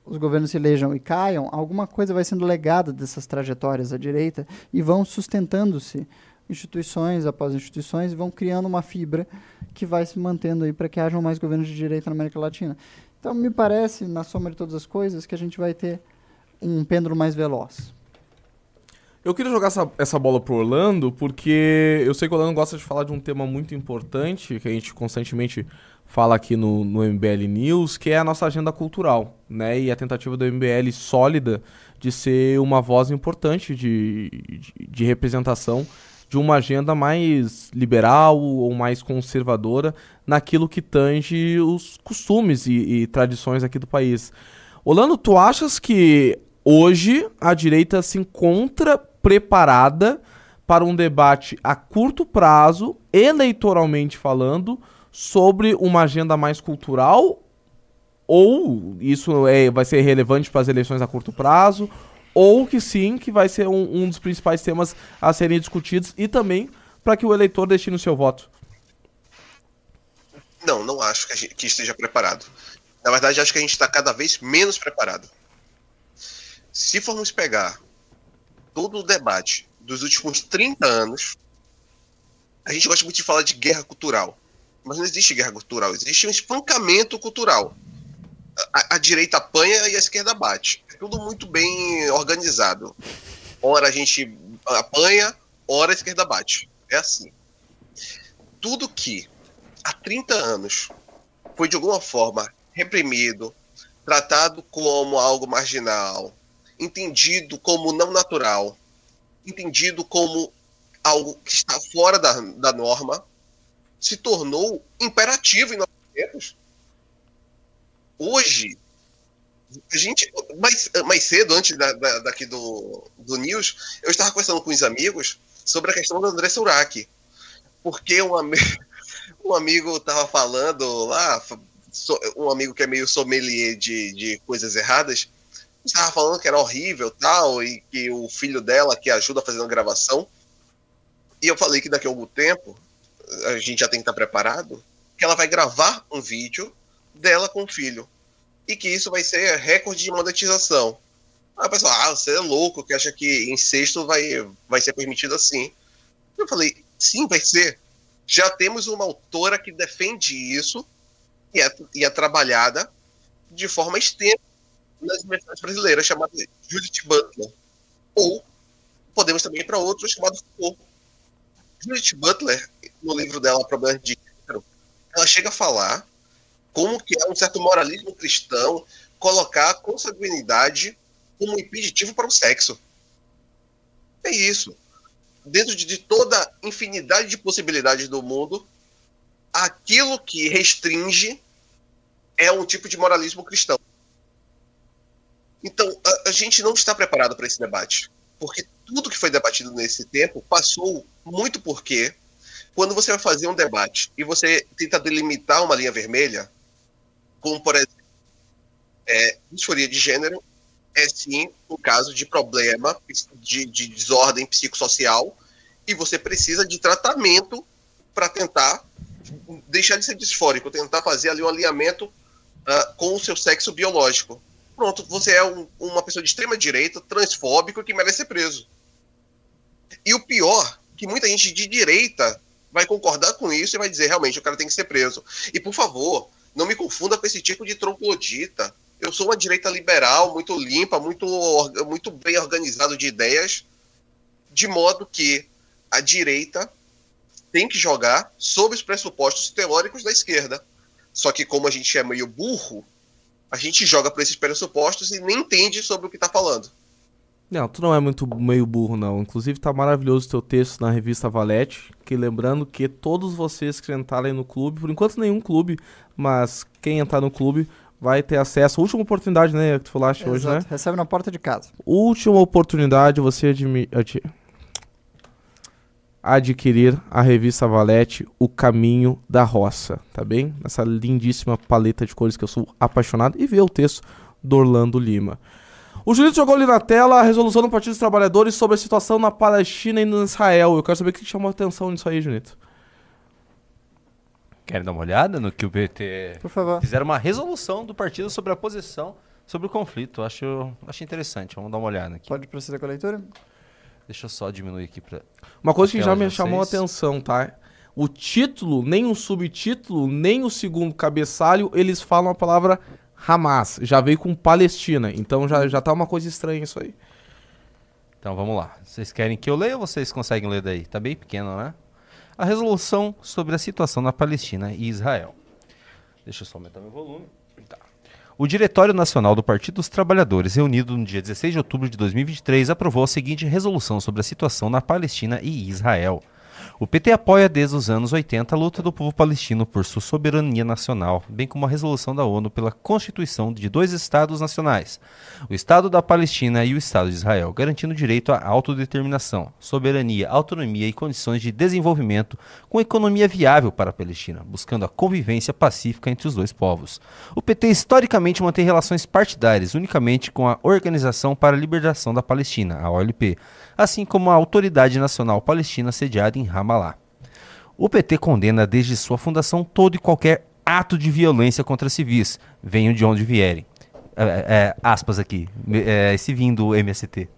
os governos se elejam e caiam, alguma coisa vai sendo legada dessas trajetórias à direita e vão sustentando-se instituições após instituições e vão criando uma fibra que vai se mantendo aí para que hajam mais governos de direita na América Latina. Então, me parece, na soma de todas as coisas, que a gente vai ter um pêndulo mais veloz. Eu queria jogar essa, essa bola pro Orlando, porque eu sei que o Orlando gosta de falar de um tema muito importante, que a gente constantemente fala aqui no, no MBL News, que é a nossa agenda cultural, né? E a tentativa do MBL sólida de ser uma voz importante de, de, de representação de uma agenda mais liberal ou mais conservadora naquilo que tange os costumes e, e tradições aqui do país. Orlando, tu achas que hoje a direita se encontra preparada para um debate a curto prazo, eleitoralmente falando, sobre uma agenda mais cultural? Ou isso é, vai ser relevante para as eleições a curto prazo? Ou que sim, que vai ser um, um dos principais temas a serem discutidos e também para que o eleitor destine o seu voto? Não, não acho que, gente, que esteja preparado. Na verdade, acho que a gente está cada vez menos preparado. Se formos pegar todo o debate dos últimos 30 anos, a gente gosta muito de falar de guerra cultural. Mas não existe guerra cultural, existe um espancamento cultural. A, a direita apanha e a esquerda bate. É tudo muito bem organizado. Ora a gente apanha, ora a esquerda bate. É assim. Tudo que há 30 anos foi de alguma forma reprimido, tratado como algo marginal, entendido como não natural, entendido como algo que está fora da, da norma, se tornou imperativo em nossos tempos. Hoje, a gente, mais, mais cedo, antes da, da, daqui do, do News, eu estava conversando com os amigos sobre a questão do André Suraki. Porque um, ami um amigo estava falando lá, um amigo que é meio sommelier de, de coisas erradas, estava falando que era horrível tal, e que o filho dela que ajuda fazendo a gravação. E eu falei que daqui a algum tempo a gente já tem que estar preparado, que ela vai gravar um vídeo dela com o filho. E que isso vai ser recorde de monetização. Aí a pessoa, ah, você é louco que acha que incesto vai, vai ser permitido assim. Eu falei, sim, vai ser. Já temos uma autora que defende isso e é, e é trabalhada de forma extensa nas universidades brasileiras, chamada Judith Butler. Ou podemos também ir para outro chamado Foucault. Judith Butler no livro dela, Problemas de Gênero, ela chega a falar como que é um certo moralismo cristão colocar a consanguinidade como impeditivo para o sexo. É isso. Dentro de, toda infinidade de possibilidades do mundo, aquilo que restringe é um tipo de moralismo cristão. Então, a, a gente não está preparado para esse debate. Porque tudo que foi debatido nesse tempo passou muito porque quando você vai fazer um debate e você tenta delimitar uma linha vermelha, como por exemplo, é, disforia de gênero é sim um caso de problema de, de desordem psicossocial e você precisa de tratamento para tentar deixar de ser disfórico, tentar fazer ali um alinhamento uh, com o seu sexo biológico pronto, você é um, uma pessoa de extrema direita, transfóbico, que merece ser preso. E o pior, que muita gente de direita vai concordar com isso e vai dizer, realmente, o cara tem que ser preso. E, por favor, não me confunda com esse tipo de troglodita. Eu sou uma direita liberal, muito limpa, muito, muito bem organizado de ideias, de modo que a direita tem que jogar sob os pressupostos teóricos da esquerda. Só que como a gente é meio burro, a gente joga por esses pressupostos e nem entende sobre o que está falando. Não, tu não é muito meio burro, não. Inclusive, tá maravilhoso o teu texto na revista Valete. Que lembrando que todos vocês que entrarem no clube, por enquanto nenhum clube, mas quem entrar no clube vai ter acesso. Última oportunidade, né? Que tu falaste Exato. hoje, né? Recebe na porta de casa. Última oportunidade, você admi adquirir a revista Valete O Caminho da Roça, tá bem? Essa lindíssima paleta de cores que eu sou apaixonado e ver o texto do Orlando Lima. O Julito jogou ali na tela a resolução do Partido dos Trabalhadores sobre a situação na Palestina e no Israel. Eu quero saber o que chamou a atenção nisso aí, Junito. Querem dar uma olhada no que o PT... Por favor. Fizeram uma resolução do partido sobre a posição sobre o conflito. Acho, acho interessante. Vamos dar uma olhada aqui. Pode proceder com a leitura? Deixa eu só diminuir aqui para. Uma coisa que já me chamou a atenção, tá? O título, nem o subtítulo, nem o segundo cabeçalho, eles falam a palavra Hamas. Já veio com Palestina. Então já, já tá uma coisa estranha isso aí. Então vamos lá. Vocês querem que eu leia ou vocês conseguem ler daí? Tá bem pequeno, né? A resolução sobre a situação na Palestina e Israel. Deixa eu só aumentar meu volume. O Diretório Nacional do Partido dos Trabalhadores, reunido no dia 16 de outubro de 2023, aprovou a seguinte resolução sobre a situação na Palestina e Israel. O PT apoia desde os anos 80 a luta do povo palestino por sua soberania nacional, bem como a resolução da ONU pela constituição de dois Estados nacionais, o Estado da Palestina e o Estado de Israel, garantindo o direito à autodeterminação, soberania, autonomia e condições de desenvolvimento com economia viável para a Palestina, buscando a convivência pacífica entre os dois povos. O PT historicamente mantém relações partidárias unicamente com a Organização para a Libertação da Palestina, a OLP, assim como a Autoridade Nacional Palestina sediada em Ramallah. O PT condena desde sua fundação todo e qualquer ato de violência contra civis, venham de onde vierem. É, é, aspas aqui, é, esse vindo do MST.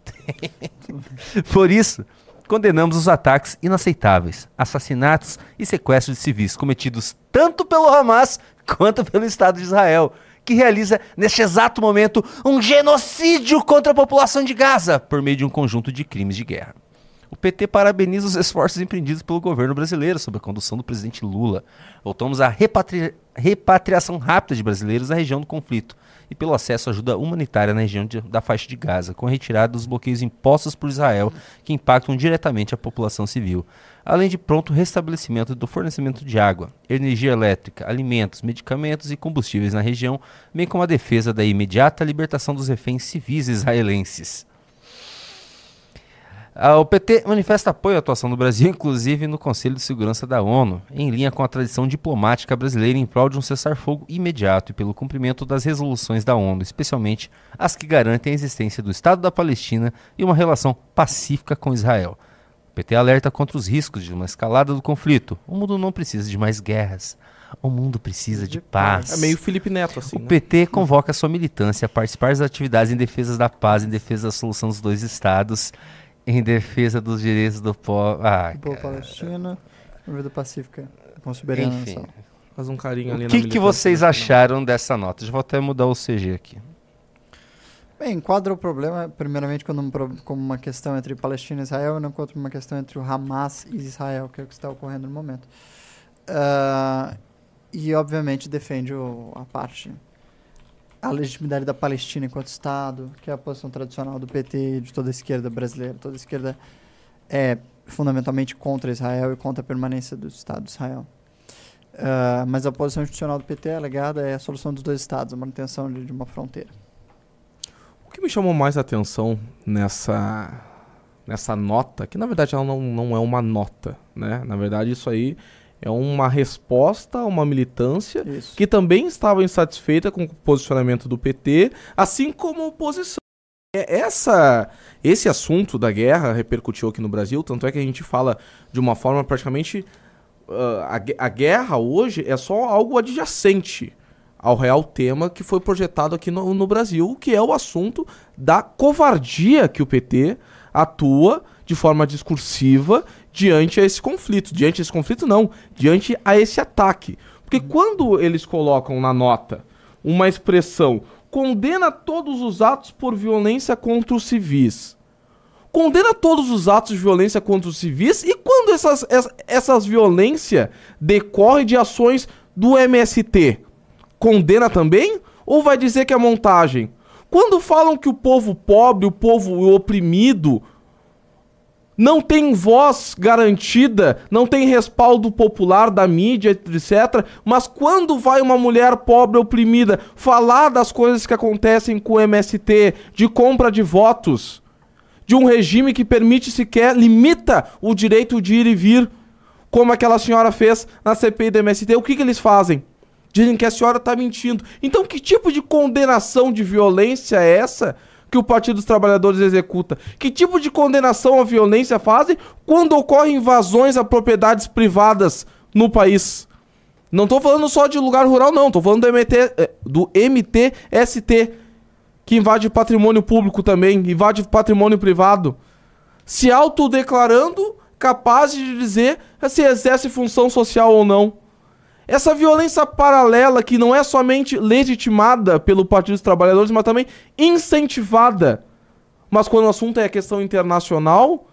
Por isso, condenamos os ataques inaceitáveis, assassinatos e sequestros de civis cometidos tanto pelo Hamas quanto pelo Estado de Israel, que realiza neste exato momento um genocídio contra a população de Gaza por meio de um conjunto de crimes de guerra. O PT parabeniza os esforços empreendidos pelo governo brasileiro sob a condução do presidente Lula. Voltamos à repatri repatriação rápida de brasileiros na região do conflito e pelo acesso à ajuda humanitária na região de, da faixa de Gaza, com a retirada dos bloqueios impostos por Israel que impactam diretamente a população civil, além de pronto restabelecimento do fornecimento de água, energia elétrica, alimentos, medicamentos e combustíveis na região, bem como a defesa da imediata libertação dos reféns civis israelenses. O PT manifesta apoio à atuação do Brasil, inclusive no Conselho de Segurança da ONU, em linha com a tradição diplomática brasileira em prol de um cessar-fogo imediato e pelo cumprimento das resoluções da ONU, especialmente as que garantem a existência do Estado da Palestina e uma relação pacífica com Israel. O PT alerta contra os riscos de uma escalada do conflito. O mundo não precisa de mais guerras. O mundo precisa de paz. É meio Felipe Neto, assim. O né? PT convoca sua militância a participar das atividades em defesa da paz, em defesa da solução dos dois estados em defesa dos direitos do povo. Ah, do povo palestino, em vida pacífica, com soberania Enfim. Faz um carinho ali O que, que vocês acharam dessa nota? Já vou até mudar o CG aqui. Bem, enquadra o problema, primeiramente, como uma questão entre Palestina e Israel e não como uma questão entre o Hamas e Israel, que é o que está ocorrendo no momento. Ah, e, obviamente, defende o- a parte, a legitimidade da Palestina enquanto Estado, que é a posição tradicional do PT e de toda a esquerda brasileira. Toda a esquerda é fundamentalmente contra Israel e contra a permanência do Estado de Israel. Ah, mas a posição institucional do PT alegada é a solução dos dois Estados, a manutenção de, de uma fronteira. Que me chamou mais a atenção nessa, nessa nota, que na verdade ela não, não é uma nota, né? Na verdade isso aí é uma resposta a uma militância Isso. que também estava insatisfeita com o posicionamento do PT, assim como a oposição. É, Essa, esse assunto da guerra repercutiu aqui no Brasil, tanto é que a gente fala de uma forma praticamente. ah, a, a guerra hoje é só algo adjacente ao real tema que foi projetado aqui no, no Brasil, que é o assunto da covardia que o PT atua de forma discursiva diante a esse conflito. Diante a esse conflito, não, diante a esse ataque. Porque quando eles colocam na nota uma expressão condena todos os atos por violência contra os civis. Condena todos os atos de violência contra os civis e quando essas, essa- essas violências decorrem de ações do MST, condena também? Ou vai dizer que é montagem? Quando falam que o povo pobre, o povo oprimido, não tem voz garantida, não tem respaldo popular da mídia, etc. Mas quando vai uma mulher pobre oprimida falar das coisas que acontecem com o MST, de compra de votos, de um regime que permite sequer, limita o direito de ir e vir, como aquela senhora fez na CPI do MST, o que, que eles fazem? Dizem que a senhora está mentindo. Então, que tipo de condenação de violência é essa que o Partido dos Trabalhadores executa? Que tipo de condenação à violência fazem quando ocorrem invasões a propriedades privadas no país? Não estou falando só de lugar rural, não. Estou falando do, MT, eh, do MTST, que invade patrimônio público também, invade patrimônio privado. Se autodeclarando capaz de dizer se exerce função social ou não. Essa violência paralela que não é somente legitimada pelo Partido dos Trabalhadores, mas também incentivada. Mas quando o assunto é a questão internacional,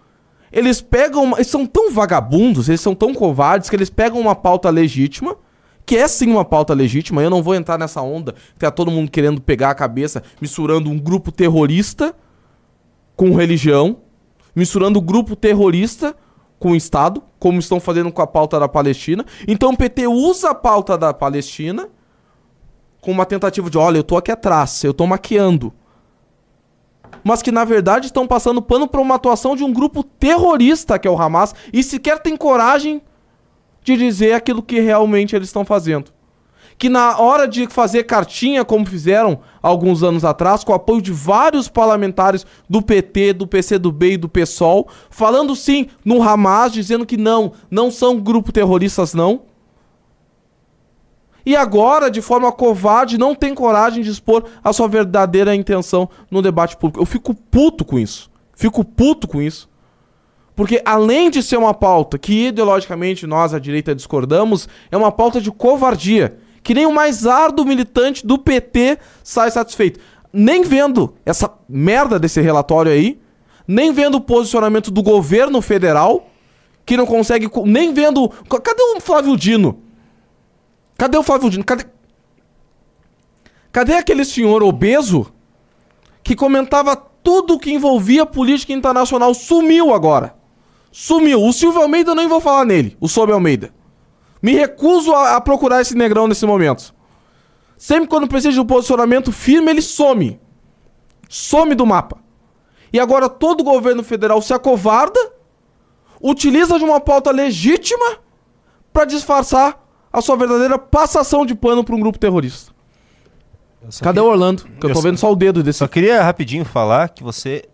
eles pegam. Uma, eles são tão vagabundos, eles são tão covardes que eles pegam uma pauta legítima, que é sim uma pauta legítima. Eu não vou entrar nessa onda que tá todo mundo querendo pegar a cabeça, misturando um grupo terrorista com religião, misturando grupo terrorista com o Estado, como estão fazendo com a pauta da Palestina. Então o PT usa a pauta da Palestina com uma tentativa de, olha, eu tô aqui atrás, eu tô maquiando. Mas que na verdade estão passando pano para uma atuação de um grupo terrorista que é o Hamas e sequer tem coragem de dizer aquilo que realmente eles estão fazendo. Que na hora de fazer cartinha, como fizeram alguns anos atrás, com o apoio de vários parlamentares do PT, do PCdoB e do PSOL, falando sim no Hamas, dizendo que não, não são grupo terroristas não. E agora, de forma covarde, não tem coragem de expor a sua verdadeira intenção no debate público. Eu fico puto com isso. Fico puto com isso. Porque além de ser uma pauta que ideologicamente nós, a direita, discordamos, é uma pauta de covardia. Que nem o mais árduo militante do PT sai satisfeito. Nem vendo essa merda desse relatório aí, nem vendo o posicionamento do governo federal, que não consegue. co- Nem vendo. Cadê o Flávio Dino? Cadê o Flávio Dino? Cadê. Cadê aquele senhor obeso que comentava tudo que envolvia política internacional? Sumiu agora. Sumiu. O Silvio Almeida eu nem vou falar nele, o Sobe Almeida. Me recuso a, a procurar esse negrão nesse momento. Sempre quando precisa de um posicionamento firme, ele some. Some do mapa. E agora todo o governo federal se acovarda, utiliza de uma pauta legítima para disfarçar a sua verdadeira passação de pano para um grupo terrorista. Cadê que- o Orlando? Que eu eu tô vendo só o dedo desse. Só queria rapidinho falar que você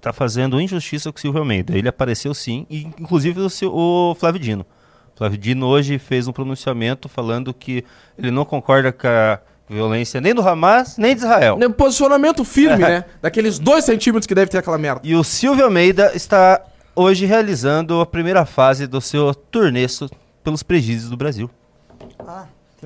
tá fazendo injustiça com o Silvio Almeida. Ele apareceu sim, e inclusive o, o Flávio Dino. O Flávio Dino hoje fez um pronunciamento falando que ele não concorda com a violência nem do Hamas, nem de Israel. Um Posicionamento firme, né? Daqueles dois centímetros que deve ter aquela merda. E o Silvio Almeida está hoje realizando a primeira fase do seu turnê pelos presídios do Brasil.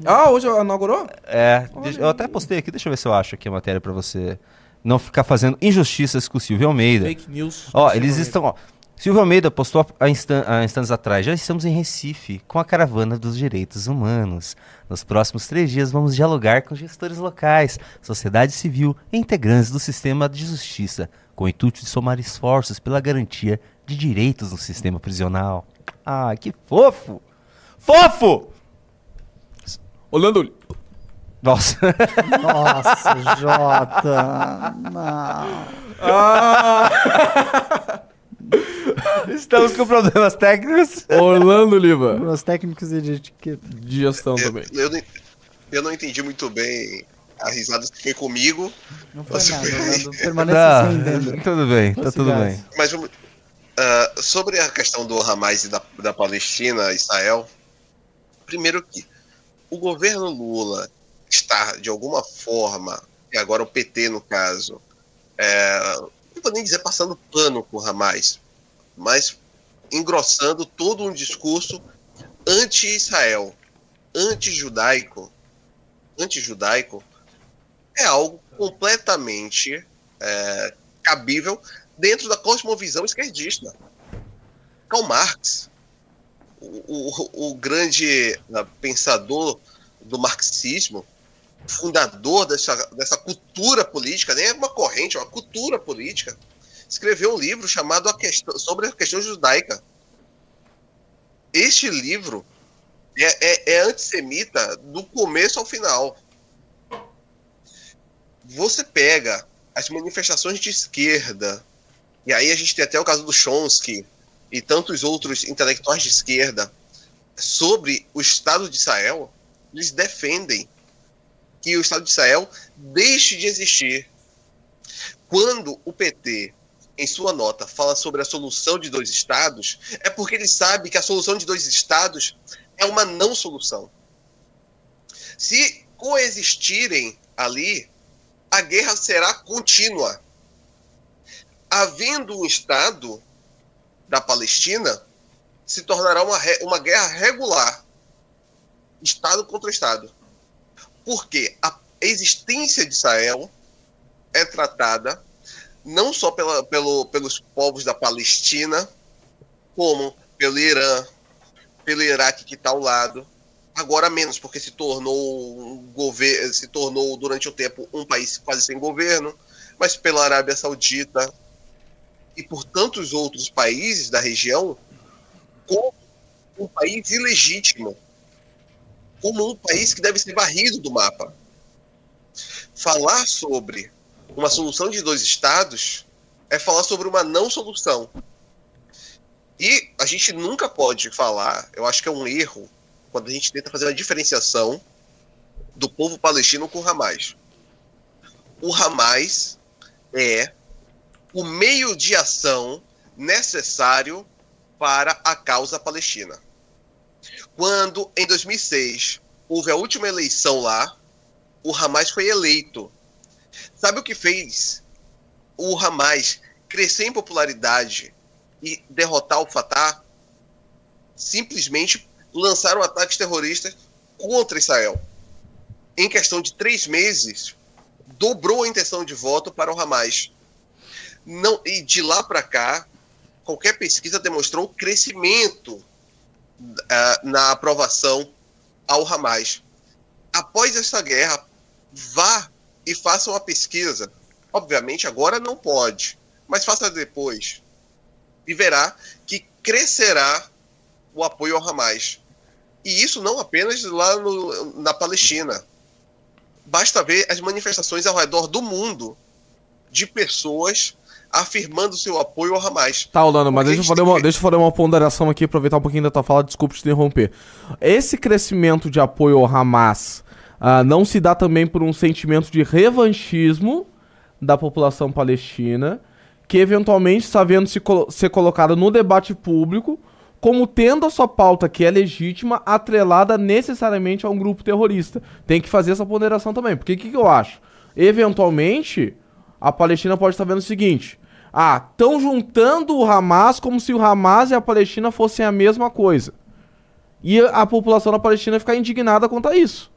Ah, hoje inaugurou? É, deixa- eu até postei aqui, deixa eu ver se eu acho aqui a matéria pra você não ficar fazendo injustiças com o Silvio Almeida. Fake news. Ó, eles estão. Ó, Silvio Almeida postou há instan- há instantes atrás. Já estamos em Recife com a caravana dos direitos humanos. Nos próximos três dias vamos dialogar com gestores locais, sociedade civil e integrantes do sistema de justiça, com o intuito de somar esforços pela garantia de direitos no sistema prisional. Ah, que fofo! Fofo! Olhando. Nossa. Nossa, Jota. Não. Estamos com problemas técnicos. Orlando Liva. Os técnicos de etiqueta. De gestão Eu, também. eu, não, eu não entendi muito bem a risada se foi comigo, Não foi Você nada, foi-. Permanece Tá, sem entender. tudo bem, tá tudo bem. mas vamos. ah, sobre a questão do Hamas e da, da Palestina, Israel, primeiro que o governo Lula está, de alguma forma, e agora o PT no caso, é, não vou nem dizer passando pano com o Hamas, mas engrossando todo um discurso anti-Israel, anti-judaico, anti-judaico, é algo completamente é, cabível dentro da cosmovisão esquerdista. Karl Marx, o, o- o grande ah, pensador do marxismo, fundador dessa, dessa cultura política, nem é uma corrente, é uma cultura política, escreveu um livro chamado a questão, sobre a questão judaica. Este livro é, é, é antissemita do começo ao final. Você pega as manifestações de esquerda, e aí a gente tem até o caso do Chomsky e tantos outros intelectuais de esquerda sobre o Estado de Israel, eles defendem que o Estado de Israel deixe de existir. Quando o PT, em sua nota, fala sobre a solução de dois Estados, é porque ele sabe que a solução de dois Estados é uma não solução. Se coexistirem ali, a guerra será contínua. Havendo um Estado da Palestina, se tornará uma, uma guerra regular. Estado contra Estado. Porque a existência de Israel é tratada não só pela, pelo, pelos povos da Palestina, como pelo Irã, pelo Iraque que está ao lado. Agora menos, porque se tornou um governo, se tornou durante o tempo um país quase sem governo, mas pela Arábia Saudita e por tantos outros países da região, como um país ilegítimo, como um país que deve ser varrido do mapa. Falar sobre uma solução de dois estados é falar sobre uma não solução. E a gente nunca pode falar, eu acho que é um erro, quando a gente tenta fazer uma diferenciação do povo palestino com o Hamas. O Hamas é o meio de ação necessário para a causa palestina. Quando, em 2006, houve a última eleição lá, o Hamas foi eleito. Sabe o que fez o Hamas crescer em popularidade e derrotar o Fatah? Simplesmente lançaram ataques terroristas contra Israel. Em questão de três meses, dobrou a intenção de voto para o Hamas. Não, e de lá para cá, qualquer pesquisa demonstrou crescimento ah, na aprovação ao Hamas. Após essa guerra, vá e faça uma pesquisa. Obviamente, agora não pode, mas faça depois. E verá que crescerá o apoio ao Hamas. E isso não apenas lá no- na Palestina. Basta ver as manifestações ao redor do mundo de pessoas afirmando seu apoio ao Hamas. Tá, Orlando, mas deixa eu, fazer uma, que- deixa eu fazer uma ponderação aqui, aproveitar um pouquinho da tua fala, desculpa te interromper. Esse crescimento de apoio ao Hamas ah, não se dá também por um sentimento de revanchismo da população palestina, que eventualmente está vendo se colo- ser colocada no debate público como tendo a sua pauta, que é legítima, atrelada necessariamente a um grupo terrorista. Tem que fazer essa ponderação também. Porque o que, que eu acho? Eventualmente, a Palestina pode estar vendo o seguinte: ah, estão juntando o Hamas como se o Hamas e a Palestina fossem a mesma coisa. E a população da Palestina ficar indignada quanto a isso.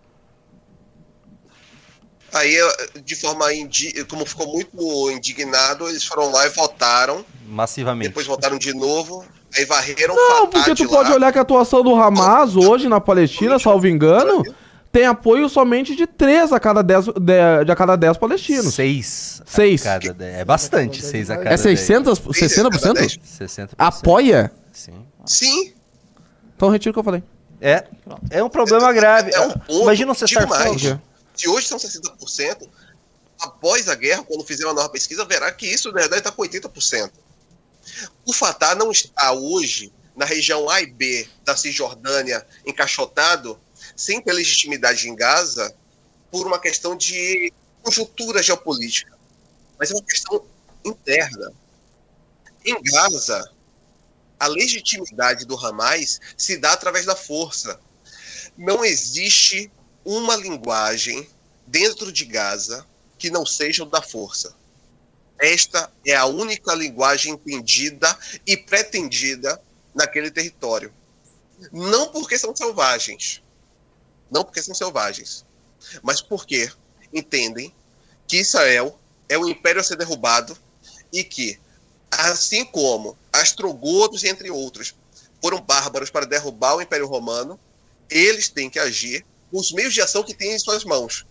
Aí, de forma indi... como ficou muito indignado, eles foram lá e votaram. Massivamente. Depois votaram de novo. Aí varreram Não, porque de tu pode lá. olhar que a atuação do Hamas hoje na Palestina, salvo engano, tem apoio somente de 3 a cada 10, de, de a cada 10 palestinos. Seis. a Seis. Cada dez. É bastante, seis a cada É 600, Seis a cada 60%? dez. 60%. Apoia? Sim. Sim, Então retiro o que eu falei. É, é um problema grave. é um ponto. Imagina um digo cessar-fogo. mais. fogo. Se hoje são 60%, após a guerra, quando fizer uma nova pesquisa, verá que isso, na verdade, está com 80%. O Fatah não está hoje na região A e B da Cisjordânia encaixotado, sem ter legitimidade em Gaza, por uma questão de conjuntura geopolítica. Mas é uma questão interna. Em Gaza, a legitimidade do Hamas se dá através da força. Não existe uma linguagem dentro de Gaza que não seja o da força. Esta é a única linguagem entendida e pretendida naquele território. Não porque são selvagens, não porque são selvagens, mas porque entendem que Israel é o império a ser derrubado e que, assim como astrogodos, entre outros, foram bárbaros para derrubar o Império Romano, eles têm que agir com os meios de ação que têm em suas mãos.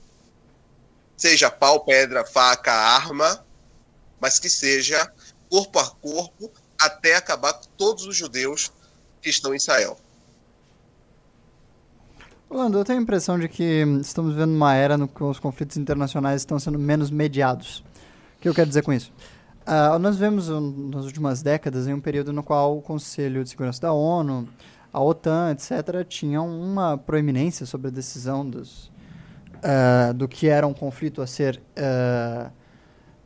Seja pau, pedra, faca, arma, mas que seja corpo a corpo até acabar com todos os judeus que estão em Israel. Orlando, eu tenho a impressão de que estamos vivendo uma era no que os conflitos internacionais estão sendo menos mediados. O que eu quero dizer com isso? Ah, nós vemos um, nas últimas décadas em um período no qual o Conselho de Segurança da ONU, a OTAN, etc., tinham uma proeminência sobre a decisão dos, ah, do que era um conflito a ser ah,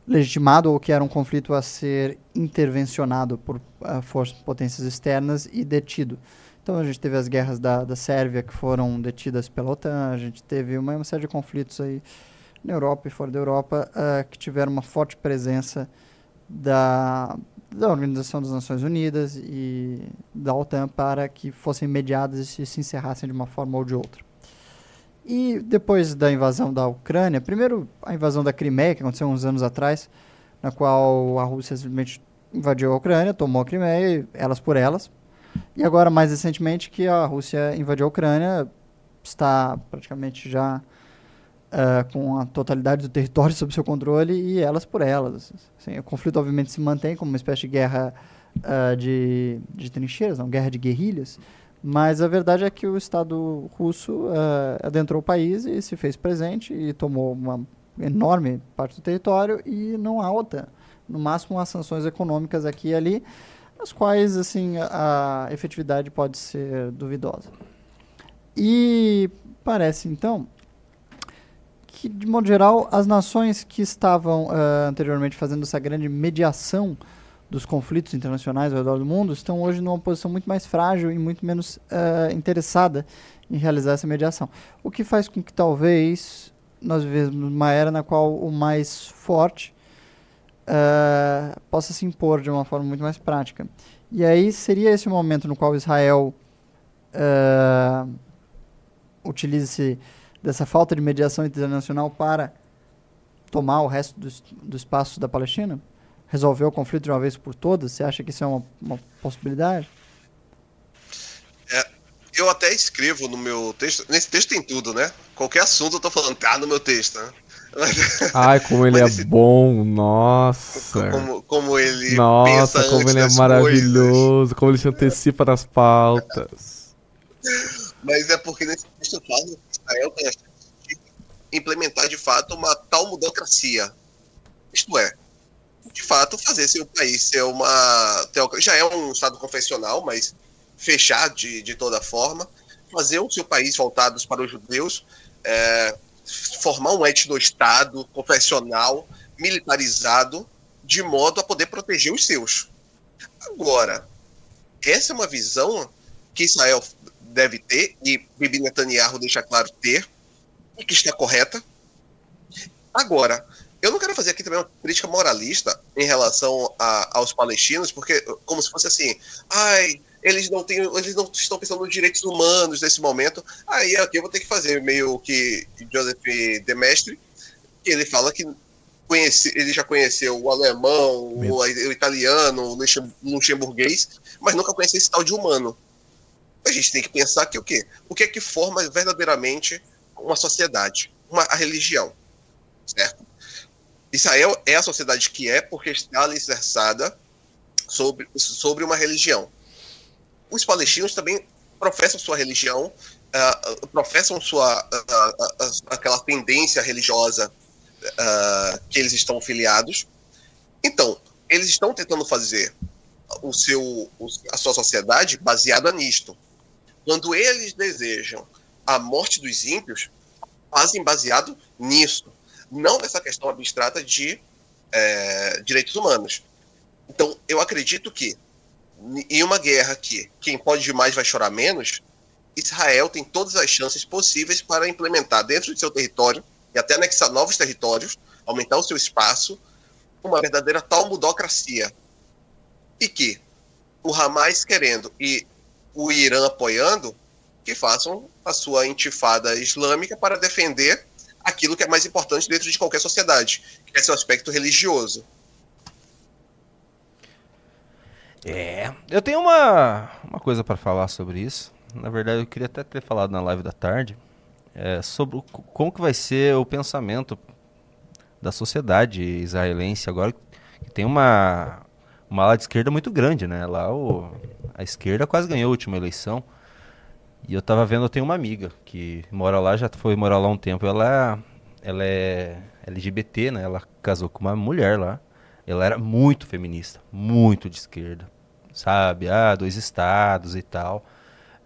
legitimado ou que era um conflito a ser intervencionado por forças, potências externas e detido. Então a gente teve as guerras da, da Sérvia que foram detidas pela OTAN, a gente teve uma, uma série de conflitos aí na Europa e fora da Europa ah, que tiveram uma forte presença da, da Organização das Nações Unidas e da OTAN para que fossem mediadas e se encerrassem de uma forma ou de outra. E depois da invasão da Ucrânia, primeiro a invasão da Crimeia, que aconteceu uns anos atrás, na qual a Rússia simplesmente invadiu a Ucrânia, tomou a Crimeia, elas por elas. E agora, mais recentemente, que a Rússia invadiu a Ucrânia, está praticamente já ah, com a totalidade do território sob seu controle e elas por elas. Assim, o conflito, obviamente, se mantém como uma espécie de guerra ah, de, de trincheiras, não, guerra de guerrilhas, mas a verdade é que o Estado russo ah, adentrou o país e se fez presente e tomou uma enorme parte do território e não há OTAN. No máximo, há sanções econômicas aqui e ali, as quais assim a, efetividade pode ser duvidosa. E parece então que de modo geral as nações que estavam ah, anteriormente fazendo essa grande mediação dos conflitos internacionais ao redor do mundo estão hoje numa posição muito mais frágil e muito menos ah, interessada em realizar essa mediação. O que faz com que talvez nós vivemos uma era na qual o mais forte ah, possa se impor de uma forma muito mais prática. E aí seria esse o momento no qual Israel ah, utilize dessa falta de mediação internacional para tomar o resto do, do espaço da Palestina? Resolver o conflito de uma vez por todas? Você acha que isso é uma, uma possibilidade? Eu até escrevo no meu texto. Nesse texto tem tudo, né? Qualquer assunto eu tô falando, tá no meu texto, né? Ai, como ele é Mas esse- bom, nossa. Como, como ele Nossa, como ele é maravilhoso, como ele se antecipa nas pautas. coisas. Mas é porque nesse texto eu falo que Israel tem a chance de implementar de fato uma tal mudocracia. Isto é, de fato, fazer seu país ser uma. Já é um Estado confessional, mas fechar de, de toda forma. Fazer o seu país voltados para os judeus. é, formar um etno-estado confessional, militarizado, de modo a poder proteger os seus. Agora, essa é uma visão que Israel deve ter, e Bibi Netanyahu deixa claro ter, e que está correta. Agora, eu não quero fazer aqui também uma crítica moralista em relação a- aos palestinos, porque como se fosse assim, ai, eles não têm, eles não estão pensando nos direitos humanos nesse momento. Aí aqui eu vou ter que fazer meio que Joseph Demestre, que ele fala que conhece, ele já conheceu o alemão, o, o italiano, o luxem- luxemburguês, mas nunca conheceu esse tal de humano. A gente tem que pensar que o quê? O que é que forma verdadeiramente uma sociedade? Uma, a religião, certo? Israel é a sociedade que é porque está alicerçada sobre, sobre uma religião. Os palestinos também professam sua religião, ah, professam sua ah, ah, aquela tendência religiosa que eles estão filiados. Então, eles estão tentando fazer o seu, a sua sociedade baseada nisto. Quando eles desejam a morte dos ímpios, fazem baseado nisso, não nessa questão abstrata de eh, direitos humanos. Então, eu acredito que em uma guerra que quem pode mais vai chorar menos, Israel tem todas as chances possíveis para implementar dentro de seu território e até anexar novos territórios, aumentar o seu espaço, uma verdadeira talmudocracia. E que o Hamas querendo e o Irã apoiando, que façam a sua intifada islâmica para defender aquilo que é mais importante dentro de qualquer sociedade, que é seu aspecto religioso. É. Eu tenho uma, uma coisa pra falar sobre isso. Na verdade, eu queria até ter falado na live da tarde. é, sobre o co- como que vai ser o pensamento da sociedade israelense agora que tem uma, uma ala de esquerda muito grande, né? Lá o, a esquerda quase ganhou a última eleição. E eu tava vendo, eu tenho uma amiga que mora lá, já foi morar lá um tempo. Ela, ela é LGBT, né? Ela casou com uma mulher lá. Ela era muito feminista, muito de esquerda, sabe? Ah, dois estados e tal.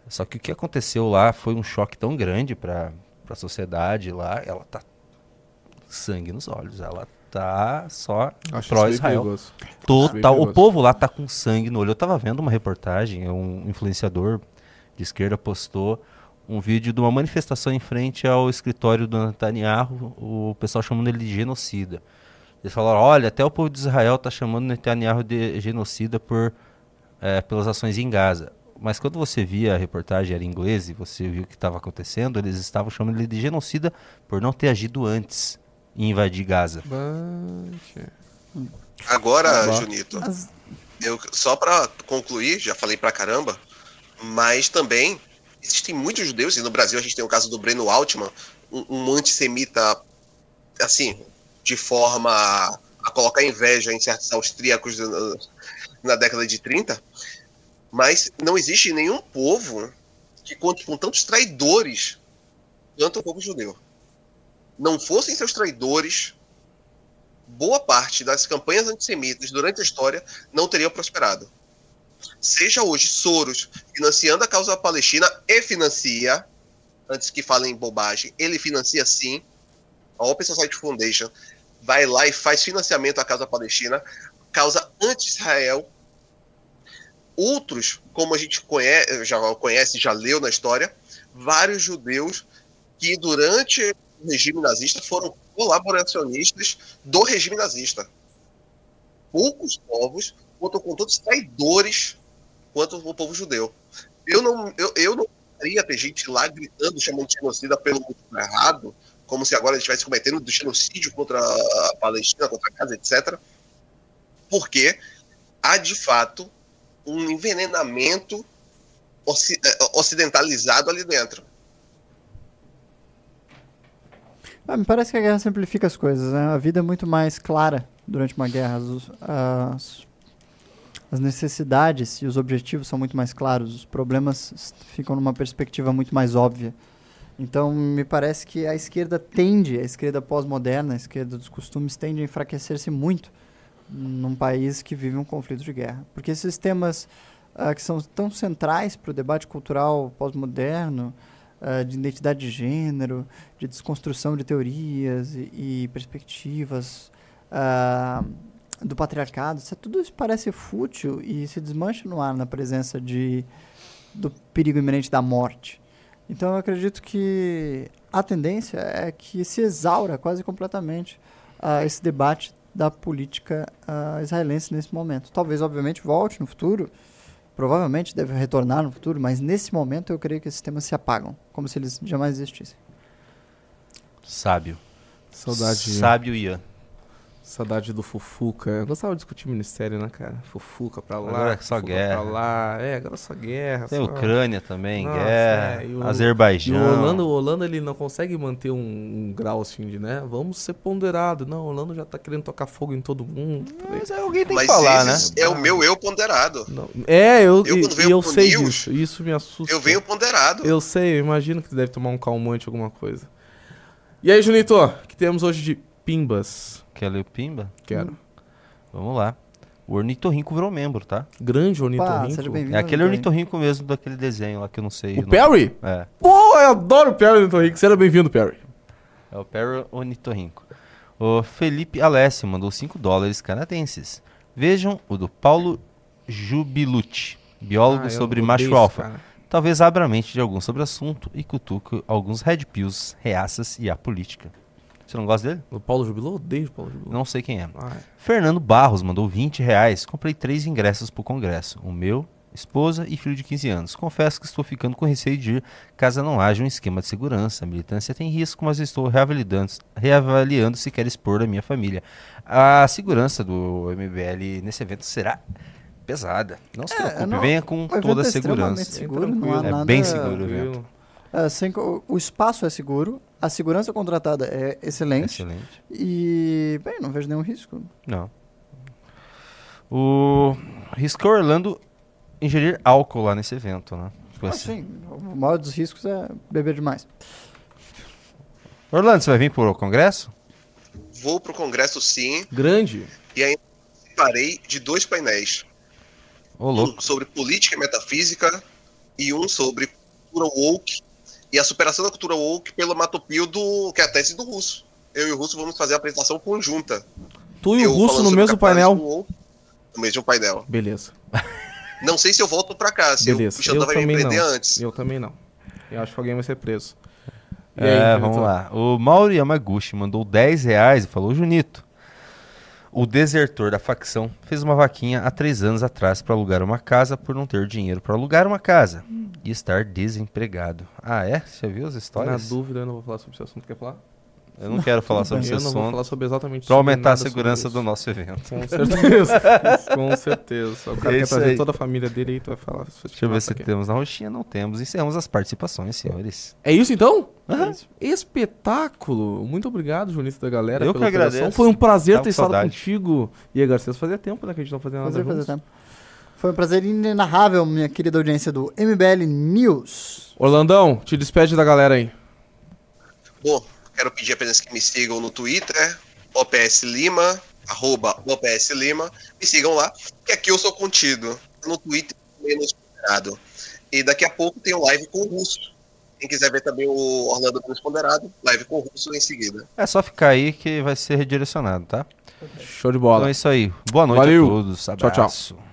Só que o que aconteceu lá foi um choque tão grande para a sociedade lá. Ela tá sangue nos olhos, ela tá só pró-Israel. Total. O povo lá tá com sangue no olho. Eu tava vendo uma reportagem, um influenciador de esquerda postou um vídeo de uma manifestação em frente ao escritório do Netanyahu, o pessoal chamando ele de genocida. Eles falaram, olha, até o povo de Israel tá chamando Netanyahu de genocida por, eh, pelas ações em Gaza. Mas quando você via a reportagem era em inglês e você viu o que estava acontecendo, eles estavam chamando ele de genocida por não ter agido antes em invadir Gaza. Agora. Junito, eu só para concluir, já falei pra caramba, mas também existem muitos judeus, e no Brasil a gente tem o caso do Breno Altman, um, um antissemita, assim, de forma a colocar inveja em certos austríacos na, na década de 30, mas não existe nenhum povo que conte com tantos traidores quanto o povo judeu. Não fossem seus traidores, boa parte das campanhas antissemitas durante a história não teriam prosperado. Seja hoje Soros financiando a causa palestina e financia, antes que falem bobagem, ele financia sim. A Open Society Foundation vai lá e faz financiamento à causa palestina, causa anti-Israel. Outros, como a gente conhece, já conhece, já leu na história, vários judeus que durante o regime nazista foram colaboracionistas do regime nazista. Poucos povos contam com tantos traidores quanto o povo judeu. Eu não, eu, eu não queria ter gente lá gritando, chamando de genocida pelo errado, como se agora gente estivesse cometendo um genocídio contra a Palestina, contra a Gaza, etc. Porque há, de fato, um envenenamento oci- eh, ocidentalizado ali dentro. Ah, me parece que a guerra simplifica as coisas, né? A vida é muito mais clara durante uma guerra. As, as, as necessidades e os objetivos são muito mais claros. Os problemas ficam numa perspectiva muito mais óbvia. Então, me parece que a esquerda tende, a esquerda pós-moderna, a esquerda dos costumes, tende a enfraquecer-se muito num país que vive um conflito de guerra. Porque esses temas ah, que são tão centrais para o debate cultural pós-moderno, ah, de identidade de gênero, de desconstrução de teorias e, e perspectivas ah, do patriarcado, isso, tudo isso parece fútil e se desmancha no ar na presença de, do perigo iminente da morte. Então eu acredito que a tendência é que se exaura quase completamente ah, esse debate da política ah, israelense nesse momento. Talvez, obviamente, volte no futuro, provavelmente deve retornar no futuro, mas nesse momento eu creio que esses temas se apagam, como se eles jamais existissem. Sábio. Saudade. Sábio Ian. Saudade do Fufuca. Eu gostava de discutir ministério, né, cara? Fufuca pra lá. Agora é só guerra. Pra lá. É, agora é só guerra. Tem só... Ucrânia também, Nossa, guerra. é, o- E Azerbaijão. o Holanda, o Holanda, ele não consegue manter um, um grau assim de, né? Vamos ser ponderado. Não, o Holanda já tá querendo tocar fogo em todo mundo. Mas aí alguém tem Mas que falar, né? é o meu eu ponderado. Não. É, eu, Eu, e- eu sei News, disso. Isso me assusta. Eu venho ponderado. Eu sei, eu imagino que deve tomar um calmante, alguma coisa. E aí, Junito, o que temos hoje de pimbas? Quer ler o Pimba? Quero. Vamos lá. O ornitorrinco virou membro, tá? Grande Pá, ornitorrinco. seja bem-vindo. É aquele ornitorrinco mesmo daquele desenho lá que eu não sei. O não- Perry? É, Pô, eu adoro o Perry ornitorrinco. Seja bem-vindo, Perry. é o Perry ornitorrinco. O Felipe Alessio mandou 5 dólares canadenses. Vejam o do Paulo Jubilucci, biólogo Ah, eu sobre odeio macho esse alfa. cara. Talvez abra a mente de algum sobre o assunto e cutuque alguns red pills, reaças e a política. Você não gosta dele? O Paulo Jubilou? Odeio o Paulo Jubilou. Não sei quem é. Ah, é. Fernando Barros mandou 20 reais. Comprei três ingressos pro congresso. O meu, esposa e filho de 15 anos. Confesso que estou ficando com receio de ir caso não haja um esquema de segurança. A militância tem risco, mas estou reavaliando, reavaliando se quer expor a minha família. A segurança do MBL nesse evento será pesada. Não se É, preocupe, não- venha com O evento toda a é segurança. seguro, não há tranquilo. É nada... bem seguro. Tranquilo. É, sem co- o espaço é seguro, a segurança contratada é excelente. Excelente. E, bem, não vejo nenhum risco. Não. O risco Orlando ingerir álcool lá nesse evento, né? Vai Ah, ser- sim, o maior dos riscos é beber demais. Orlando, você vai vir pro congresso? Vou pro congresso sim Grande. e ainda parei de dois painéis. Louco. Um sobre política e metafísica e um sobre cultura woke e a superação da cultura woke pelo matopio do que é a tese do Russo. Eu e o Russo vamos fazer a apresentação conjunta. Tu e o Eu Russo falando no mesmo painel. woke, no mesmo painel. Beleza. Não sei se eu volto pra cá, se Beleza. o Xandão Eu vai me também prender não. antes. Eu também não. Eu acho que alguém vai ser preso. E É, aí, vamos Junito? lá. O Mauro Yamaguchi mandou 10 reais e falou: Junito, o desertor da facção fez uma vaquinha há três anos atrás para alugar uma casa por não ter dinheiro para alugar uma casa e estar desempregado. Ah, é? Você viu as Na histórias? dúvida, eu não vou falar sobre esse assunto. Quer falar? Eu não quero falar sobre esse eu não vou falar sobre exatamente para sobre aumentar a segurança isso. do nosso evento. Com certeza. Com certeza. O cara É quer isso trazer aí. toda a família dele aí, tu vai falar. Deixa eu ver se temos na roxinha. Não temos. Encerramos as participações, senhores. É isso então? Aham. Espetáculo! Muito obrigado, Junito da galera. Eu que agradeço. Foi um prazer Tava ter estado saudade. contigo. E aí, Garcia, fazia tempo né, que a gente não fazia nada Prazer fazer juntos. tempo. Foi um prazer inenarrável, minha querida audiência do MBL News. Orlandão, te despede da galera aí. Bom, quero pedir apenas que me sigam no Twitter, OPS Lima, arroba OPS Lima. Me sigam lá, que aqui eu sou contido. No Twitter, menos ponderado. E daqui a pouco tem um live com o Russo. Quem quiser ver também o Orlando Menos Ponderado, live com o Russo em seguida. É só ficar aí que vai ser redirecionado, tá? Show de bola. Então é isso aí. Boa noite Valeu. a todos. Tchau, tchau. Abraço.